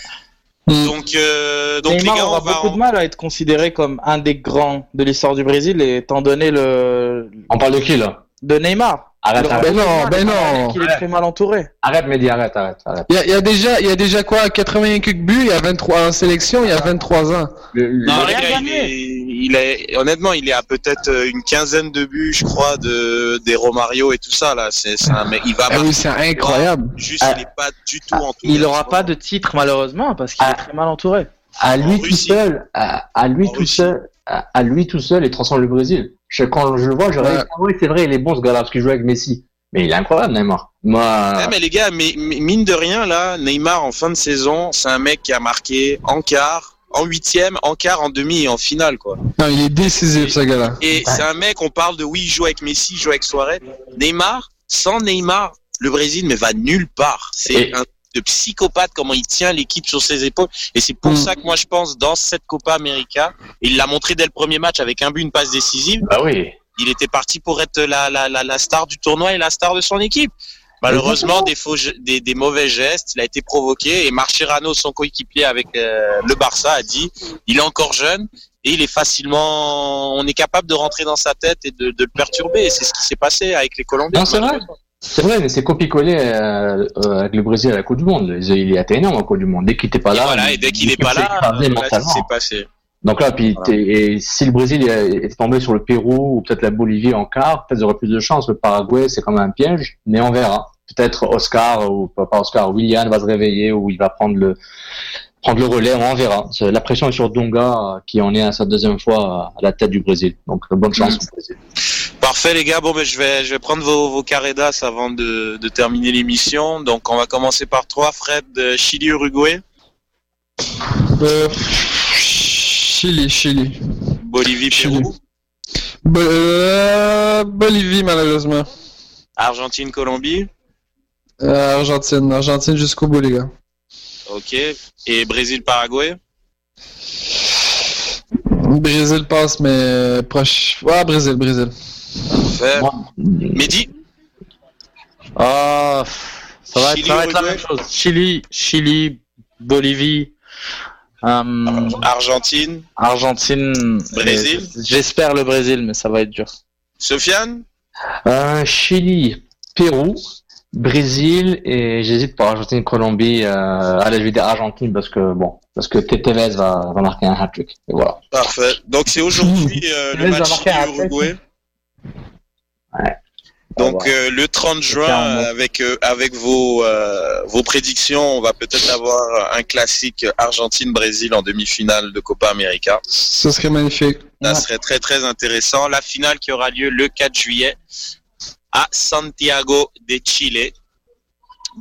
Mm. Donc, euh, donc les Neymar gars, aura on va beaucoup en- de mal à être considéré comme un des grands de l'histoire du Brésil, étant donné le On parle de qui là? de Neymar. Arrête, arrête. Ben non, ben non. qu'il est très mal entouré. Arrête, Mehdi, arrête, arrête, arrête. Il y a, il y a déjà, il y a déjà quoi, 80 quelques buts, il y a 23 en sélection, il y a 23 ans. Le- le- Non, Il rien il est, il est, honnêtement, il est à peut-être euh, une quinzaine de buts, je crois, de des Romario et tout ça là. C'est c'est un mec, il va Ah oui, c'est incroyable. juste, Ah. il est pas du tout entouré. Il n'aura pas de titre malheureusement parce qu'il Ah. est très mal entouré. à lui En tout Russie. seul, à, à lui En tout Russie. seul, à, à lui tout seul, il transforme le Brésil. Je, quand je le vois, je Ouais. réalise, ah oui, c'est vrai, il est bon ce gars-là parce qu'il joue avec Messi. Mais il est incroyable, Neymar. Moi, Ouais, mais les gars, mais, mais mine de rien là, Neymar en fin de saison, c'est un mec qui a marqué en quart, en huitième, en quart, en demi et en finale quoi. Non, il est décisif, ce gars-là. Et c'est un mec, on parle de oui, il joue avec Messi, il joue avec Suarez. Neymar, sans Neymar, le Brésil ne va nulle part. C'est Et- un de psychopathe comment il tient l'équipe sur ses épaules. Et c'est pour Mm. ça que moi je pense dans cette Copa América, il l'a montré dès le premier match avec un but, une passe décisive. bah oui. Il était parti pour être la, la, la, la star du tournoi et la star de son équipe. Malheureusement, des, faux, des, des mauvais gestes, il a été provoqué et Marcherano, son coéquipier avec euh, le Barça, a dit il est encore jeune et il est facilement, on est capable de rentrer dans sa tête et de, de le perturber. Et c'est ce qui s'est passé avec les Colombiens. Non, c'est vrai. C'est vrai, mais c'est copié-collé euh, euh, avec le Brésil à la Coupe du Monde. Il était énorme en Coupe du Monde. Dès qu'il était pas Et là, voilà, et dès qu'il il est pas s'est là, écrasé voilà ce mentalement. qui s'est passé. Donc là, puis Voilà. et si le Brésil euh, était tombé sur le Pérou ou peut-être la Bolivie en quart, peut-être ils auraient plus de chance. Le Paraguay, c'est quand même un piège, mais on verra. Peut-être Oscar ou pas Oscar, William va se réveiller ou il va prendre le prendre le relais, on verra. C'est- La pression est sur Donga euh, qui en est à sa deuxième fois à la tête du Brésil. Donc euh, bonne chance au Brésil. Parfait les gars, bon ben je vais je vais prendre vos, vos carredas avant de, de terminer l'émission. Donc on va commencer par toi, Fred, Chili Uruguay, Euh, Chili, Chili. Bolivie, Chili. Pérou, Bo- euh, Bolivie, malheureusement. Argentine, Colombie, Euh, Argentine. Argentine jusqu'au bout, les gars. ok, et Brésil, Paraguay. Brésil passe, mais proche. Ouais, Brésil, Brésil. Parfait. Moi, Mehdi, Ah, ça va, être, Chili, ça va être la Uruguay. même chose. Chili, Chili, Bolivie, euh, Argentine, Argentine, Brésil. J'espère le Brésil, mais ça va être dur. Sofiane, euh, Chili, Pérou, Brésil et j'hésite pour Argentine, Colombie. Euh, allez, je vais dire Argentine parce que bon, parce que Tevez va, va marquer un hat-trick. Et voilà. parfait. Donc c'est aujourd'hui euh, le match Chili-Uruguay. Ouais. Donc euh, le 30 juin, avec euh, avec vos euh, vos prédictions, on va peut-être avoir un classique Argentine-Brésil en demi-finale de Copa América. Ce serait magnifique. Ça Ouais. serait très très intéressant. La finale qui aura lieu le 4 juillet à Santiago de Chile.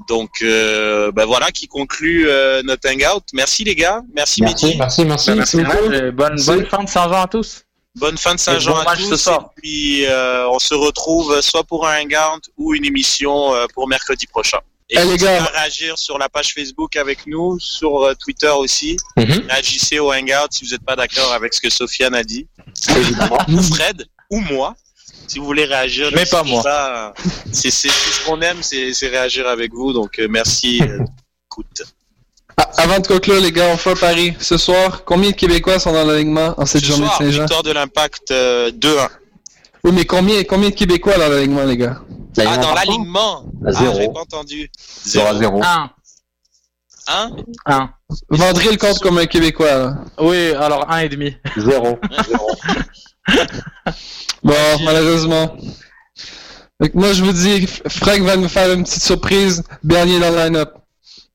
Donc euh, ben voilà qui conclut euh, notre hangout. Merci les gars, merci, Merci, Mehdi. merci, merci. Merci. Et bonne, bonne fin de Saint-Jean à tous. Bonne fin de Saint-Jean bon à tous. Et puis euh, on se retrouve soit pour un hangout ou une émission euh, pour mercredi prochain. Et Eh, les continuez gars. à réagir sur la page Facebook avec nous, sur euh, Twitter aussi. Mhm, Réagissez au hangout si vous n'êtes pas d'accord avec ce que Sofiane a dit. Fred ou moi. Si vous voulez réagir, Mais pas moi. pas. C'est ce qu'on aime, c'est réagir avec vous. Donc euh, merci, euh, écoute. Ah, avant de conclure, les gars, on fait un pari. Ce soir, combien de Québécois sont dans l'alignement en cette Ce journée soir, de Saint-Jean? victoire de l'impact euh, 2-1. Oui, mais combien, combien de Québécois dans l'alignement, les gars? Ah, dans l'alignement À Ah, j'ai zéro. pas entendu. 0 à 0. 1. Hein 1. Vendrez le compte comme un Québécois, là. Oui, alors 1 et demi. 0. Bon, malheureusement. Donc, moi, je vous dis, Frank va nous faire une petite surprise. Bernier dans le line-up.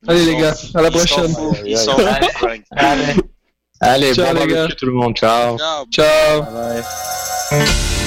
Allez, les gars, à la prochaine. fout, Il s'en fout, Frank. Allez. Bon les gars. tout le monde. Ciao. Ciao. Ciao. Bye.